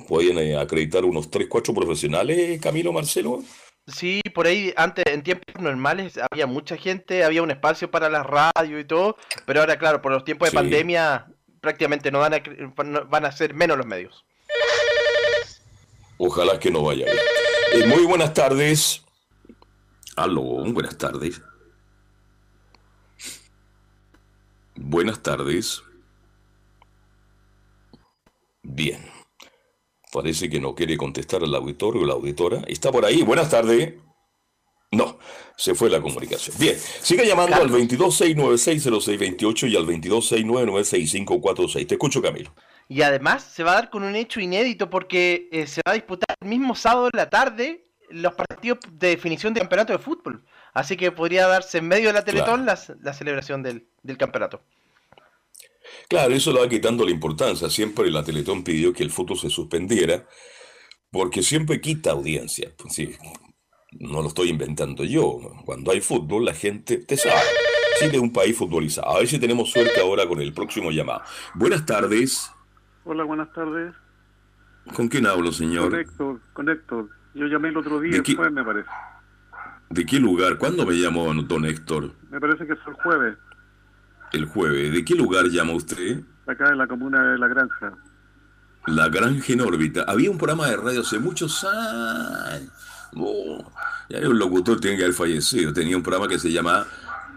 podían eh, acreditar unos 3, 4 profesionales, Camilo Marcelo? Sí, por ahí antes, en tiempos normales, había mucha gente, había un espacio para la radio y todo, pero ahora, claro, por los tiempos de pandemia, prácticamente no van a, van a ser menos los medios. Ojalá que no vaya. Eh, muy buenas tardes. Aló, buenas tardes. Buenas tardes. Bien. Parece que no quiere contestar al auditorio o la auditora. ¿Está por ahí? Buenas tardes. No, se fue la comunicación. Bien, siga llamando al 226960628 y al 226996546. Te escucho, Camilo. Y además se va a dar con un hecho inédito porque eh, se va a disputar el mismo sábado en la tarde los partidos de definición de campeonato de fútbol. Así que podría darse en medio de la Teletón la, celebración del, del campeonato. Claro, eso le va quitando la importancia. Siempre la Teletón pidió que el fútbol se suspendiera, porque siempre quita audiencia. Pues sí, no lo estoy inventando yo. Cuando hay fútbol, la gente te sabe. Chile es un país futbolizado. A ver si tenemos suerte ahora con el próximo llamado. Buenas tardes. Hola, buenas tardes. ¿Con quién hablo, señor? Con Héctor, con Héctor. Yo llamé el otro día, después me parece. ¿De qué lugar? ¿Cuándo me llamó don Héctor? Me parece que fue el jueves el jueves. ¿De qué lugar llama usted? Acá en la comuna de La Granja. La Granja en órbita. Había un programa de radio hace muchos años. Oh, ya un locutor tiene que haber fallecido. Tenía un programa que se llamaba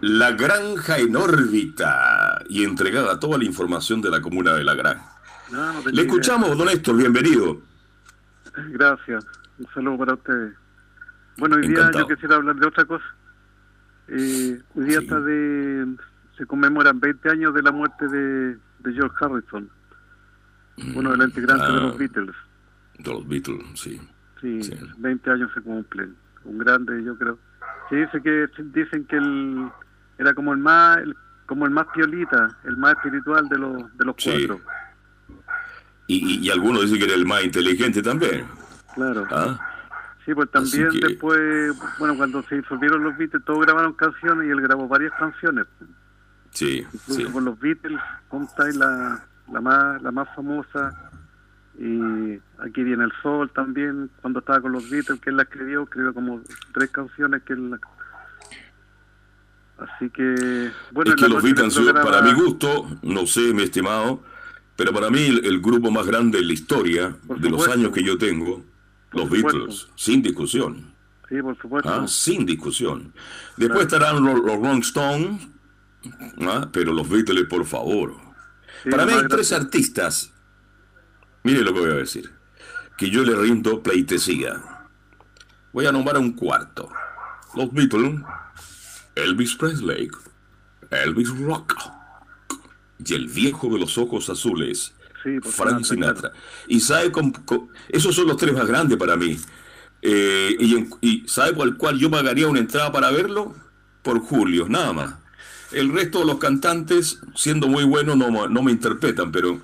La Granja en órbita y entregaba toda la información de la comuna de La Granja. Le escuchamos, don Héctor, bienvenido. Gracias. Un saludo para ustedes. Bueno, hoy día yo quisiera hablar de otra cosa. Eh, hoy día está de se conmemoran 20 años de la muerte de, George Harrison, uno de los integrantes de los ah, Beatles. De los Beatles, sí. sí. 20 años se cumplen. Un grande, yo creo. Se dice que dicen que él era como el más como el más piolita, el más espiritual de los de los cuatro. Y, y, algunos dicen que era el más inteligente también. Claro. ¿Ah? Sí, pues también después, bueno, cuando se disolvieron los Beatles, todos grabaron canciones y él grabó varias canciones. Sí, Incluso con los Beatles, Homestead la, la, más, la más famosa. Y aquí viene el sol también, cuando estaba con los Beatles, que él la escribió, escribió como tres canciones que él Así que, bueno. Es que los Beatles para mi gusto, no sé, mi estimado, pero para mí el, grupo más grande en la historia de los años que yo tengo, los Beatles, sin discusión. Sí, por supuesto. Ah, sin discusión. Después estarán los, los Rolling Stones, ¿Ah? Pero los Beatles, por favor. Para mí hay tres artistas, mire lo que voy a decir, que yo le rindo pleitesía. Voy a nombrar un cuarto. Los Beatles, Elvis Presley, Elvis Rock y el viejo de los ojos azules, Frank Sinatra. Y sabe, esos son los tres más grandes para mí. Eh, y, y, ¿sabe por el cual yo pagaría una entrada para verlo? Por Julio, nada más. El resto de los cantantes, siendo muy buenos, no, no me interpretan, pero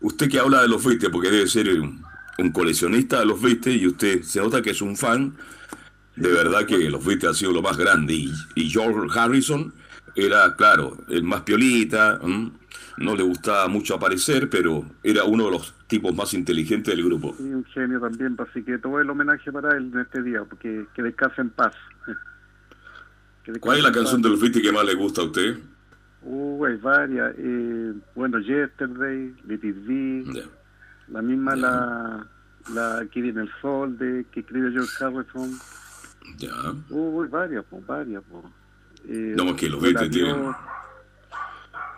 usted que habla de los Beatles, porque debe ser un, coleccionista de los Beatles y usted se nota que es un fan, de verdad que los Beatles han sido lo más grande. Y, George Harrison era, claro, el más piolita, no le gustaba mucho aparecer, pero era uno de los tipos más inteligentes del grupo. Y un genio también, así que todo el homenaje para él en este día, porque que descanse en paz. ¿Cuál es la canción de los Beatles que más le gusta a usted? Uh, hay varias. Eh, bueno, Yesterday, Let It la misma la, la Aquí viene el sol de que escribe George Harrison. Ya. Uh, varias, pues, varias. Pues. Eh, no, que los Beatles tienen,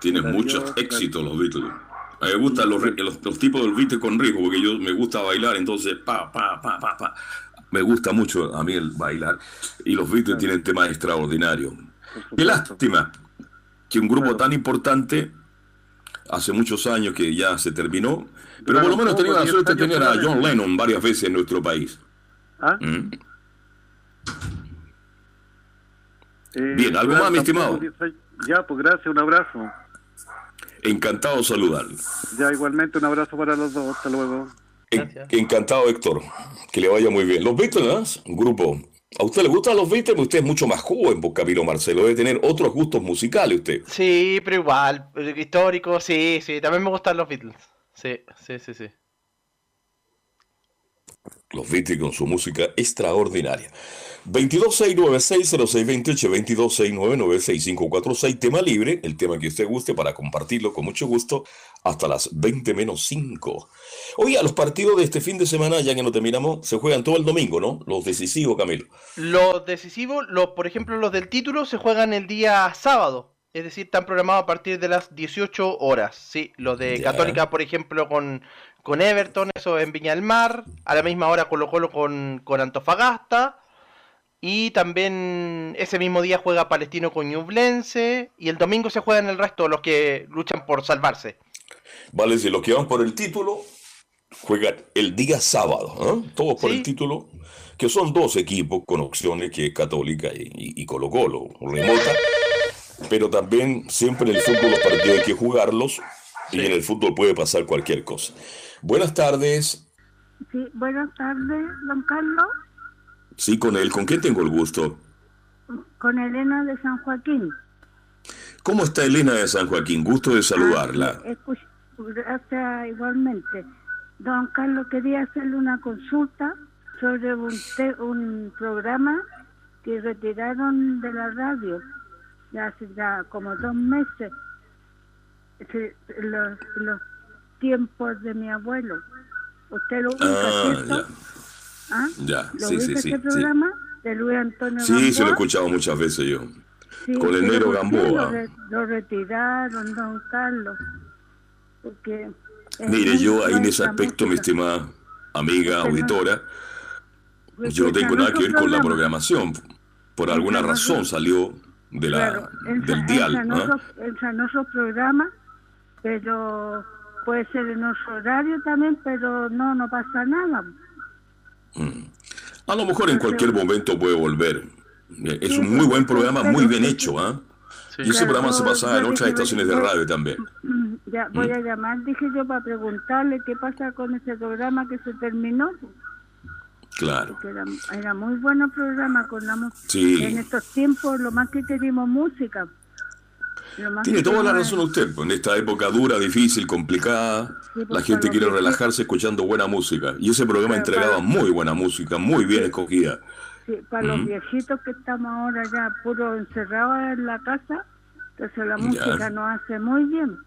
tienen muchos éxitos los Beatles. A mí me gustan los, los, los, tipos de los Beatles con ritmo, porque yo me gusta bailar, entonces pa, pa, pa, pa, pa me gusta mucho a mí el bailar y los Beatles tienen temas extraordinarios. Qué lástima, que un grupo tan importante, hace muchos años que ya se terminó, pero por lo menos tenía la suerte de tener a John Lennon varias veces en nuestro país. ¿Ah? ¿Mm? Eh, Bien, ¿algo más, mi estimado? Ya, pues gracias, un abrazo. Encantado de saludarle. Ya, igualmente un abrazo para los dos, hasta luego. encantado, Héctor. Que le vaya muy bien. Los Beatles, un grupo. ¿A usted le gustan los Beatles? Usted es mucho más joven, por Camilo Marcelo. Debe tener otros gustos musicales usted. Sí, pero igual. Histórico, sí, sí. También me gustan los Beatles. Sí, sí, sí, sí. Los Beatles con su música extraordinaria. 2269-60628, 2269-9546, tema libre, el tema que usted guste para compartirlo con mucho gusto hasta las 20 menos 5. Oye, los partidos de este fin de semana, ya que no terminamos, se juegan todo el domingo, ¿no? Los decisivos, Camilo. Los decisivos, los, por ejemplo, los del título se juegan el día sábado. Es decir, están programados a partir de las 18 horas. Sí, los de Católica, por ejemplo, con, con Everton, eso en Viña del Mar. A la misma hora Colo Colo con, con Antofagasta. Y también ese mismo día juega Palestino con Ñublense. Y el domingo se juegan el resto, los que luchan por salvarse. Vale, si los que van por el título juegan el día sábado, ¿eh? todos por el título, que son dos equipos con opciones que es Católica y, Colo Colo, remota, pero también siempre en el fútbol los partidos hay que jugarlos y en el fútbol puede pasar cualquier cosa. Buenas tardes. Sí, buenas tardes, don Carlos. Sí, con él. ¿Con quién tengo el gusto? Con Elena de San Joaquín. ¿Cómo está Elena de San Joaquín? Gusto de saludarla. Ah, gracias igualmente. Don Carlos, quería hacerle una consulta sobre un, un programa que retiraron de la radio ya hace ya como dos meses. Los, los tiempos de mi abuelo. ¿Usted lo ubica, ah, ¿cierto? ¿Ah? Ya, sí, sí, sí. programa de Luis Antonio Sí, se lo he escuchado muchas veces yo. con el negro Gamboa. Lo, retiraron, don Carlos. Porque Mire, yo ahí en ese aspecto, mi estimada amiga, auditora, yo no tengo nada que ver con la programación. Por alguna razón salió de la, del dial. ¿no? en otro programa, pero puede ser en otro horario también, pero no, no pasa nada. Mm. A lo mejor en cualquier momento puede volver. Es un muy buen programa, muy bien hecho, ¿ah? Y ese programa se pasaba en otras estaciones de radio también. Ya, voy a llamar, dije yo, para preguntarle qué pasa con ese programa que se terminó. Claro. Era, era, muy bueno programa con la música. En estos tiempos lo más que tenemos música. Tiene toda la razón usted, en esta época dura, difícil, complicada, pues, la gente quiere relajarse escuchando buena música. Y ese programa entregaba muy buena música, muy bien escogida. Sí, para los viejitos que estamos ahora ya puro encerrados en la casa, entonces la música nos hace muy bien.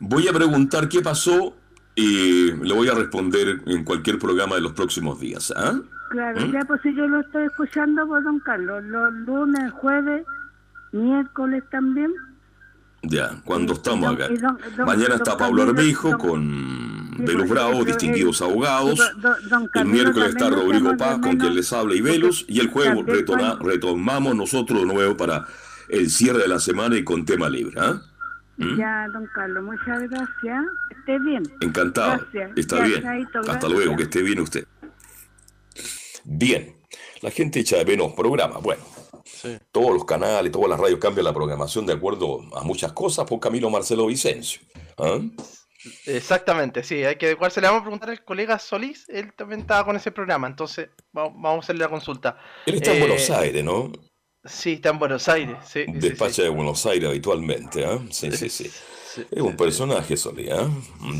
Voy a preguntar qué pasó y le voy a responder en cualquier programa de los próximos días. ¿ah? Claro, ¿Mm? ya pues si yo lo estoy escuchando por don Carlos, los lunes, jueves, miércoles también. Ya, cuando estamos acá. Mañana está Pablo Arbijo con Velus Bravo, distinguidos abogados. el miércoles está Rodrigo Paz, con quien les habla y Velus. Y el jueves retomamos nosotros de nuevo para el cierre de la semana y con tema libre. ¿ah? ¿Mm? Ya, don Carlos, muchas gracias. Esté bien. Encantado. Está bien. Hasta luego, que esté bien usted. Bien. La gente echa de menos programa. Bueno, todos los canales, todas las radios cambian la programación de acuerdo a muchas cosas por Camilo Marcelo Vicencio. ¿ah? Exactamente, sí, hay que adecuarse. Le vamos a preguntar al colega Solís, él también estaba con ese programa, entonces vamos, a hacerle la consulta. Él está en Buenos eh, Aires, ¿no? Sí, está en Buenos Aires, sí. Despacha de Buenos Aires habitualmente, ¿ah? Sí, sí, sí. es un personaje, Solís, ¿ah?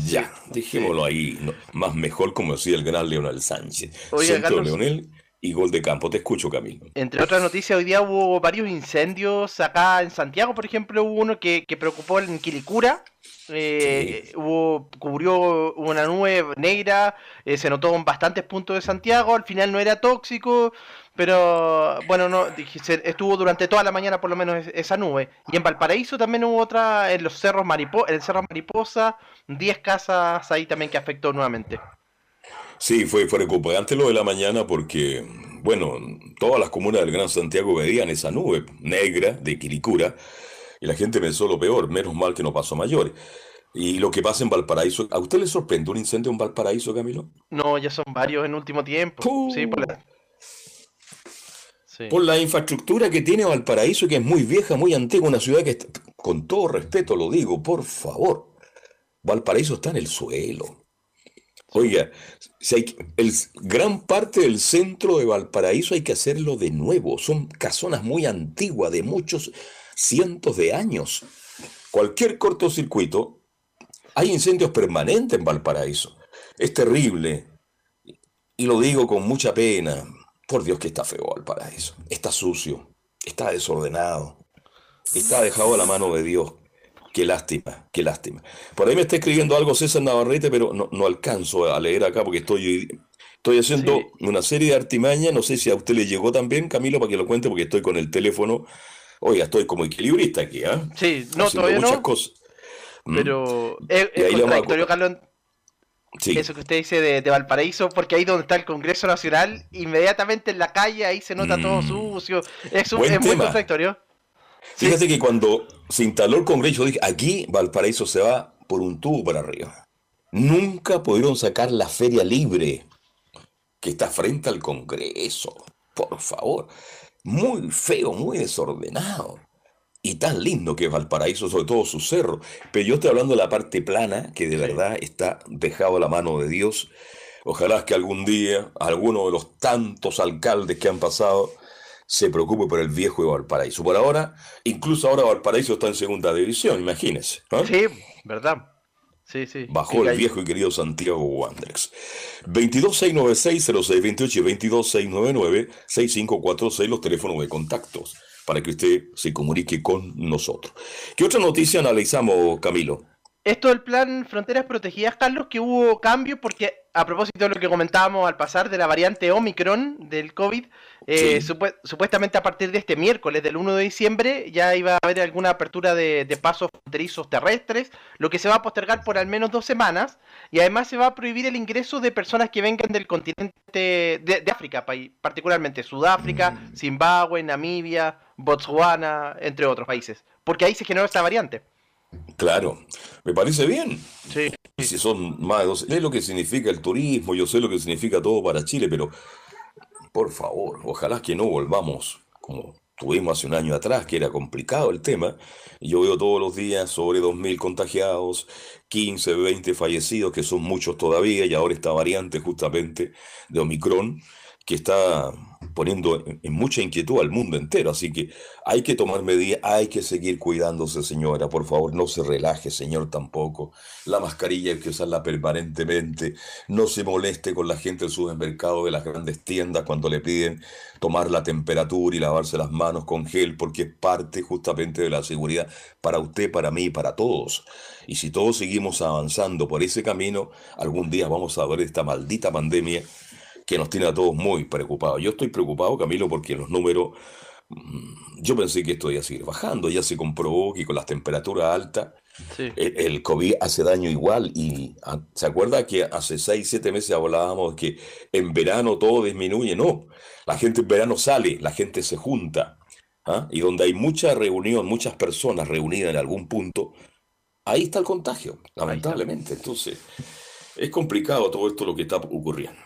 Ya, dejémoslo ahí, más mejor como decía el gran Leonel Sánchez. Oye, Leonel y gol de campo. Te escucho, Camilo. Entre otras noticias, hoy día hubo varios incendios acá en Santiago, por ejemplo, hubo uno que, preocupó en Quilicura. Eh, hubo, cubrió una nube negra, eh, se notó en bastantes puntos de Santiago, al final no era tóxico, pero bueno, no estuvo durante toda la mañana por lo menos esa nube. Y en Valparaíso también hubo otra en los cerros Mariposa, en el Cerro Mariposa, 10 casas ahí también que afectó nuevamente. Sí, fue, fue recuperante lo de la mañana porque, bueno, todas las comunas del Gran Santiago veían esa nube negra de Quilicura y la gente pensó lo peor, menos mal que no pasó a mayores. Y lo que pasa en Valparaíso, ¿a usted le sorprende un incendio en Valparaíso, Camilo? No, ya son varios en último tiempo. Sí, por la... por la infraestructura que tiene Valparaíso, que es muy vieja, muy antigua, una ciudad que, con todo respeto lo digo, por favor, Valparaíso está en el suelo. Oiga, si hay, el, gran parte del centro de Valparaíso hay que hacerlo de nuevo. Son casonas muy antiguas, de muchos cientos de años. Cualquier cortocircuito, hay incendios permanentes en Valparaíso. Es terrible. Y lo digo con mucha pena. Por Dios que está feo Valparaíso. Está sucio, está desordenado, está dejado a la mano de Dios. Qué lástima, qué lástima. Por ahí me está escribiendo algo César Navarrete, pero no, alcanzo a leer acá porque estoy, estoy haciendo una serie de artimañas. No sé si a usted le llegó también, Camilo, para que lo cuente, porque estoy con el teléfono. Oiga, estoy como equilibrista aquí, ¿ah? Sí, no, todavía muchas cosas. ¿Mm? Pero es, contradictorio, Carlos, eso que usted dice de, Valparaíso, porque ahí donde está el Congreso Nacional, inmediatamente en la calle, ahí se nota todo mm. sucio. Es, es muy contradictorio. Fíjate que cuando se instaló el Congreso, dije, aquí Valparaíso se va por un tubo para arriba. Nunca pudieron sacar la feria libre que está frente al Congreso. Por favor. Muy feo, muy desordenado. Y tan lindo que es Valparaíso, sobre todo su cerro. Pero yo estoy hablando de la parte plana, que de verdad está dejado a la mano de Dios. Ojalá que algún día alguno de los tantos alcaldes que han pasado se preocupe por el viejo de Valparaíso. Por ahora, incluso ahora Valparaíso está en segunda división, imagínense. Sí, verdad. Sí, sí. Bajo el viejo y querido Santiago Wanderers. 22696-0628 y 22699-6546, los teléfonos de contactos, para que usted se comunique con nosotros. ¿Qué otra noticia analizamos, Camilo? Esto del plan Fronteras Protegidas, Carlos, que hubo cambios porque a propósito de lo que comentábamos al pasar de la variante Omicron del COVID, eh, supuestamente a partir de este miércoles, del 1 de diciembre, ya iba a haber alguna apertura de, pasos fronterizos terrestres, lo que se va a postergar por al menos dos semanas, y además se va a prohibir el ingreso de personas que vengan del continente de, África, particularmente Sudáfrica, mm. Zimbabue, Namibia, Botswana, entre otros países, porque ahí se generó esta variante. Claro, me parece bien. Sí. Si son más de sé lo que significa el turismo, yo sé lo que significa todo para Chile, pero por favor, ojalá que no volvamos como tuvimos hace un año atrás, que era complicado el tema. Y yo veo todos los días sobre 2.000 contagiados, 15, 20 fallecidos, que son muchos todavía, y ahora esta variante justamente de Omicron, que está poniendo en, mucha inquietud al mundo entero. Así que hay que tomar medidas, hay que seguir cuidándose, señora. Por favor, no se relaje, señor, tampoco. La mascarilla hay que usarla permanentemente. No se moleste con la gente del supermercado, de las grandes tiendas, cuando le piden tomar la temperatura y lavarse las manos con gel, porque es parte justamente de la seguridad para usted, para mí para todos. Y si todos seguimos avanzando por ese camino, algún día vamos a ver esta maldita pandemia que nos tiene a todos muy preocupados. Yo estoy preocupado, Camilo, porque los números, mm, yo pensé que esto iba a seguir bajando, ya se comprobó que con las temperaturas altas, el, COVID hace daño igual. Y ah, ¿se acuerda que hace 6, 7 meses hablábamos que en verano todo disminuye? No, la gente en verano sale, la gente se junta. ¿ah? Y donde hay mucha reunión, muchas personas reunidas en algún punto, ahí está el contagio, lamentablemente. Entonces, es complicado todo esto lo que está ocurriendo.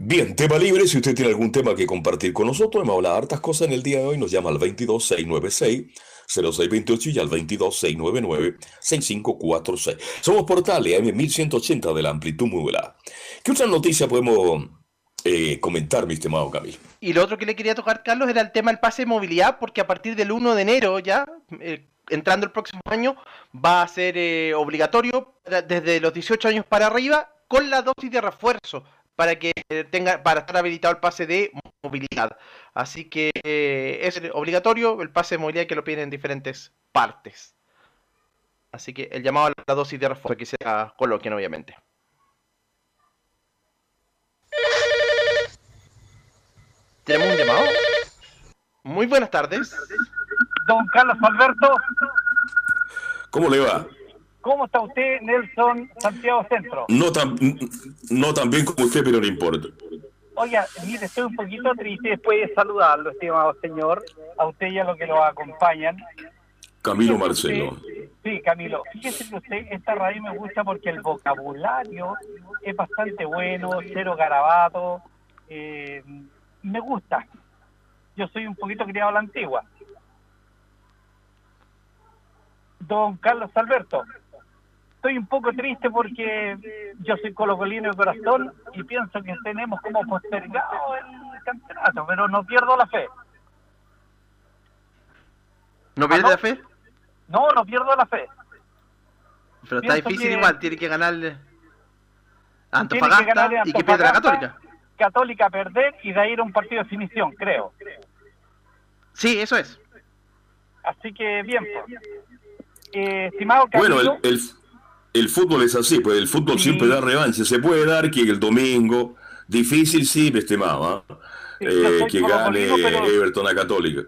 Bien, tema libre. Si usted tiene algún tema que compartir con nosotros, hemos hablado hartas cosas en el día de hoy. Nos llama al 22696-0628 y al 22699-6546. Somos Portales, AM1180 de la amplitud modulada. ¿Qué otra noticia podemos eh, comentar, mi estimado Camilo? Y lo otro que le quería tocar, Carlos, era el tema del pase de movilidad, porque a partir del 1 de enero ya, eh, entrando el próximo año, va a ser eh, obligatorio desde los 18 años para arriba con la dosis de refuerzo para que tenga para estar habilitado el pase de movilidad. Así que eh, es obligatorio el pase de movilidad que lo piden en diferentes partes. Así que el llamado a la dosis de refuerzo que se coloquen, obviamente. ¿Tenemos un llamado? Muy buenas tardes. Don Carlos Alberto. ¿Cómo le va? ¿Cómo está usted, Nelson Santiago Centro? No tan, no tan bien como usted, pero no importa. Oiga, mire, estoy un poquito triste después de saludarlo, estimado señor, a usted y a los que lo acompañan. Camilo Marcelo. sí, Camilo. Fíjese que usted, esta radio me gusta porque el vocabulario es bastante bueno, cero garabato. Eh, me gusta. Yo soy un poquito criado a la antigua. Don Carlos Alberto, estoy un poco triste porque yo soy colocolino de corazón y pienso que tenemos como postergado el campeonato, pero no pierdo la fe. ¿No pierde la fe? No, no pierdo la fe. Pero está difícil igual, tiene que ganarle a Antofagasta y que pierda la Católica. Católica perder y de ahí ir a un partido de definición, creo. Sí, eso es. Así que bien, pues. eh, estimado Bueno, el, el, fútbol es así, pues el fútbol siempre da revancha. Se puede dar que el domingo, difícil sí, mi estimado, ¿ah? eh, que gane Everton a Católica.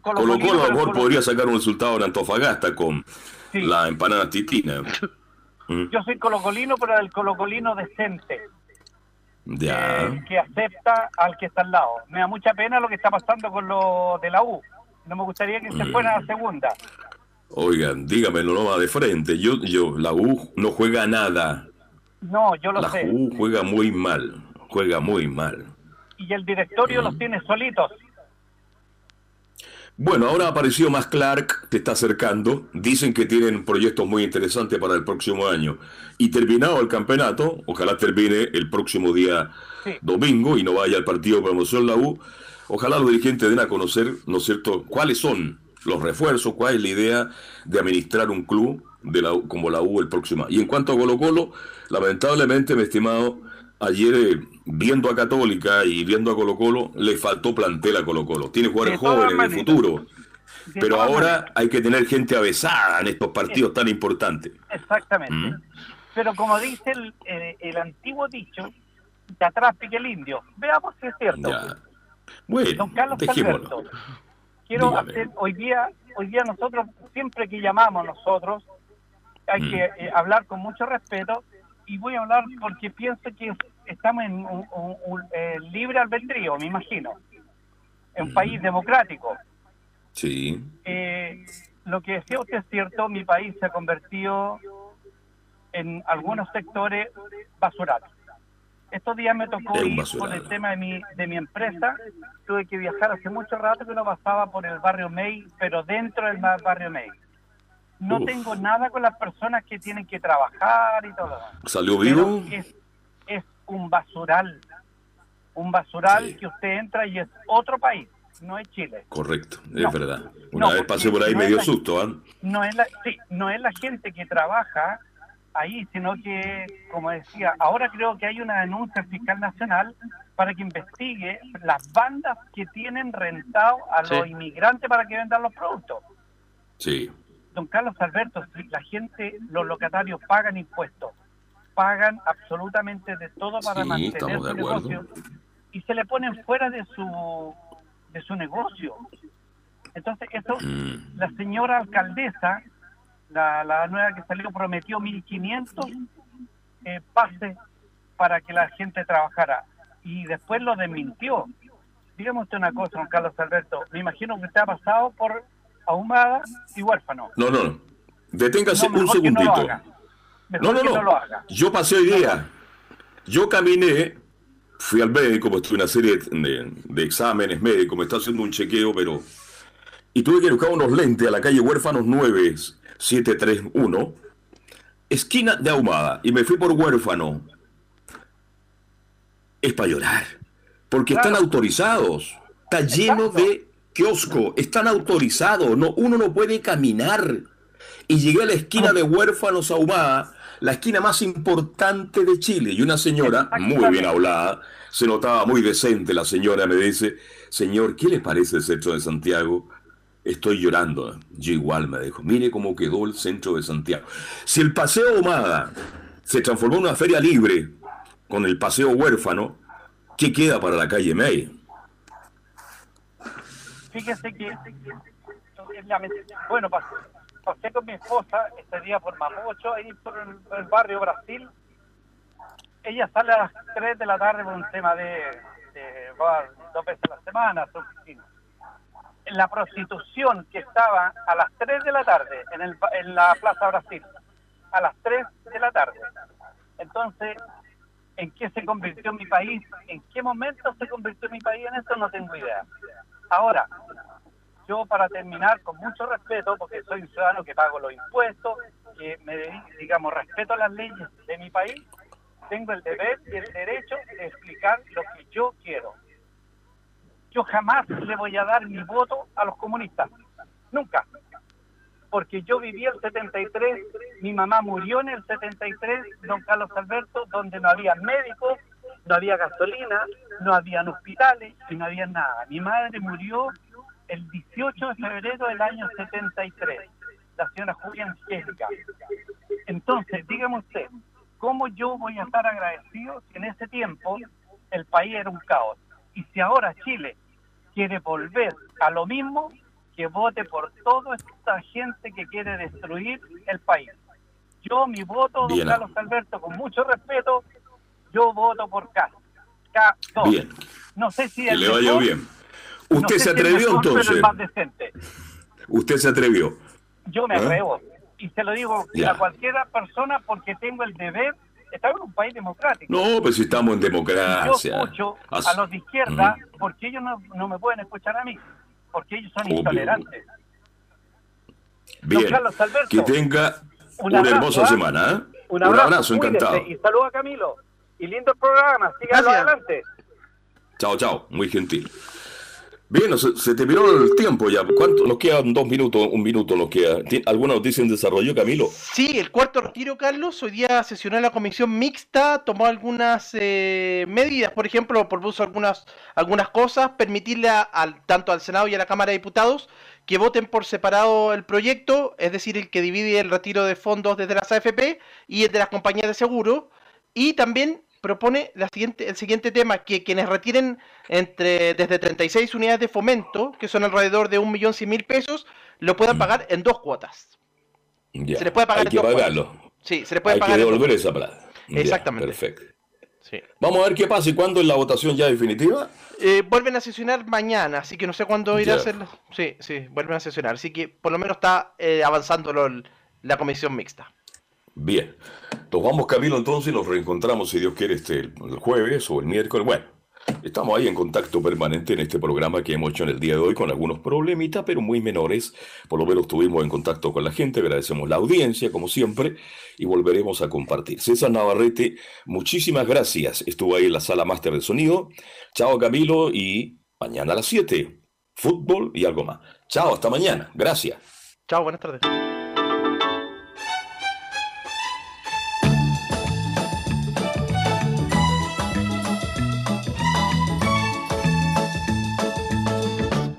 Colo Colo, a lo mejor podría sacar un resultado en Antofagasta con la empanada titina. ¿Mm? Yo soy colocolino, pero el colocolino decente. Ya. Eh, que acepta al que está al lado. Me da mucha pena lo que está pasando con lo de la U. No me gustaría que se mm. fuera a la segunda. Oigan, dígamelo nomás de frente. Yo, yo, la U no juega nada. No, yo lo sé. La U juega muy mal. Juega muy mal. Y el directorio los mm. tiene solitos. Bueno, ahora apareció más Clark, que está acercando. Dicen que tienen proyectos muy interesantes para el próximo año. Y terminado el campeonato, ojalá termine el próximo día domingo y no vaya al partido de promoción la U. Ojalá los dirigentes den a conocer, ¿no es cierto?, cuáles son los refuerzos, cuál es la idea de administrar un club de la como la U el próximo. Y en cuanto a Colo Colo, lamentablemente, mi estimado, ayer eh, viendo a Católica y viendo a Colo Colo, le faltó plantel a Colo Colo. Tiene jugadores jóvenes en el futuro. pero ahora hay que tener gente avesada en estos partidos tan importantes. Exactamente. ¿Mm? Pero como dice el, el, antiguo dicho, de atrás pique el indio. Veamos si es cierto. Bueno, Don Carlos Alberto, quiero hacer, hoy día, hoy día nosotros, siempre que llamamos nosotros, hay mm. que eh, hablar con mucho respeto y voy a hablar porque pienso que estamos en un, eh, libre albedrío, me imagino, en un país democrático. Sí. Eh, lo que decía usted es cierto, mi país se ha convertido en algunos sectores basural. Estos días me tocó ir por el tema de mi, de mi empresa. Tuve que viajar hace mucho rato que no pasaba por el barrio May, pero dentro del barrio May no tengo nada con las personas que tienen que trabajar y todo. ¿Salió vivo? Es, es, un basural, un basural que usted entra y es otro país, no es Chile. Correcto, es verdad. Una vez pasé por ahí me dio susto. ¿ah? No, es la, sí, no es la gente que trabaja ahí, sino que, como decía, ahora creo que hay una denuncia fiscal nacional para que investigue las bandas que tienen rentado a los inmigrantes para que vendan los productos. Sí don Carlos Alberto, la gente, los locatarios pagan impuestos, pagan absolutamente de todo para mantener su negocio y se le ponen fuera de su de su negocio. Entonces, eso, mm. la señora alcaldesa, la, la nueva que salió, prometió 1.500 eh, pases para que la gente trabajara y después lo desmintió. Dígame usted una cosa, don Carlos Alberto, me imagino que usted ha pasado por ahumada y huérfano. No, no, Deténgase un segundito. No, no, no. Yo pasé hoy día. Yo caminé, fui al médico, pues tuve una serie de, exámenes médicos, me está haciendo un chequeo, pero. Y tuve que buscar unos lentes a la calle Huérfanos 9731, esquina de Ahumada, y me fui por Huérfano. Es para llorar, porque están autorizados. Está lleno de kiosco, están autorizados, no, uno no puede caminar. Y llegué a la esquina de Huérfanos Ahumada, la esquina más importante de Chile, y una señora, muy bien hablada, se notaba muy decente la señora, me dice, señor, ¿qué le parece el centro de Santiago? Estoy llorando. Yo igual me dijo, mire cómo quedó el centro de Santiago. Si el Paseo Ahumada se transformó en una feria libre con el Paseo Huérfano, ¿qué queda para la calle May? fíjese que, bueno, pasé, con mi esposa este día por Mapocho, ahí por el, barrio Brasil. Ella sale a las 3 de la tarde por un tema de, de dos veces a la semana su oficina. La prostitución que estaba a las 3 de la tarde en, el, en la Plaza Brasil, a las 3 de la tarde. Entonces, ¿en qué se convirtió mi país? ¿En qué momento se convirtió mi país en eso? No tengo idea. Ahora, yo para terminar, con mucho respeto, porque soy un ciudadano que pago los impuestos, que me digamos, respeto las leyes de mi país, tengo el deber y el derecho de explicar lo que yo quiero. Yo jamás le voy a dar mi voto a los comunistas. Nunca. Porque yo viví el 73, mi mamá murió en el 73, don Carlos Alberto, donde no había médicos, no había gasolina, no había hospitales y no había nada. Mi madre murió el 18 de febrero del año 73, la señora Julia Angélica. Entonces, dígame usted, ¿cómo yo voy a estar agradecido si en ese tiempo el país era un caos? Y si ahora Chile quiere volver a lo mismo, que vote por toda esta gente que quiere destruir el país. Yo, mi voto, don Carlos Alberto, con mucho respeto, yo voto por K. K2. Bien. No sé si que le vaya bien. Usted se atrevió entonces. Usted se atrevió. Yo me ¿Ah? atrevo. Y se lo digo a cualquier persona porque tengo el deber. Estamos en un país democrático. No, pues si estamos en democracia. Yo escucho a los de izquierda porque ellos no, no, me pueden escuchar a mí. Porque ellos son intolerantes. Bien. que tenga una hermosa ¿ah? semana. ¿eh? Un abrazo, encantado. Y saludos a Camilo. Y lindo programa. Síganlo adelante. Chao, chao. Muy gentil. Bien, se, terminó el tiempo ya. ¿Cuánto? Nos quedan dos minutos, un minuto nos queda. ¿Alguna noticia en desarrollo, Camilo? Sí, el cuarto retiro, Carlos. Hoy día sesionó la comisión mixta, tomó algunas eh, medidas, por ejemplo, propuso algunas, algunas cosas, permitirle al, tanto al Senado y a la Cámara de Diputados que voten por separado el proyecto, es decir, el que divide el retiro de fondos desde las AFP y el de las compañías de seguro, y también propone la siguiente, el siguiente tema, que quienes retiren entre desde 36 unidades de fomento, que son alrededor de 1.100.000 pesos, lo puedan mm. pagar en dos cuotas. Se les puede pagar Hay que pagarlo. Sí, se les puede Hay pagar. que devolver esa plata. Exactamente. perfecto. Vamos a ver qué pasa y cuándo es la votación ya definitiva. Eh, vuelven a sesionar mañana, así que no sé cuándo irá a hacerlo. Sí, sí, vuelven a sesionar. Así que por lo menos está eh, avanzando la comisión mixta. Bien. Nos vamos, Camilo, entonces nos reencontramos, si Dios quiere, este, el jueves o el miércoles. Bueno, estamos ahí en contacto permanente en este programa que hemos hecho en el día de hoy con algunos problemitas, pero muy menores. Por lo menos estuvimos en contacto con la gente, agradecemos la audiencia, como siempre, y volveremos a compartir. César Navarrete, muchísimas gracias. Estuvo ahí en la sala máster de sonido. Chao, Camilo, y mañana a las 7, fútbol y algo más. Chao, hasta mañana. Gracias. Chao, buenas tardes.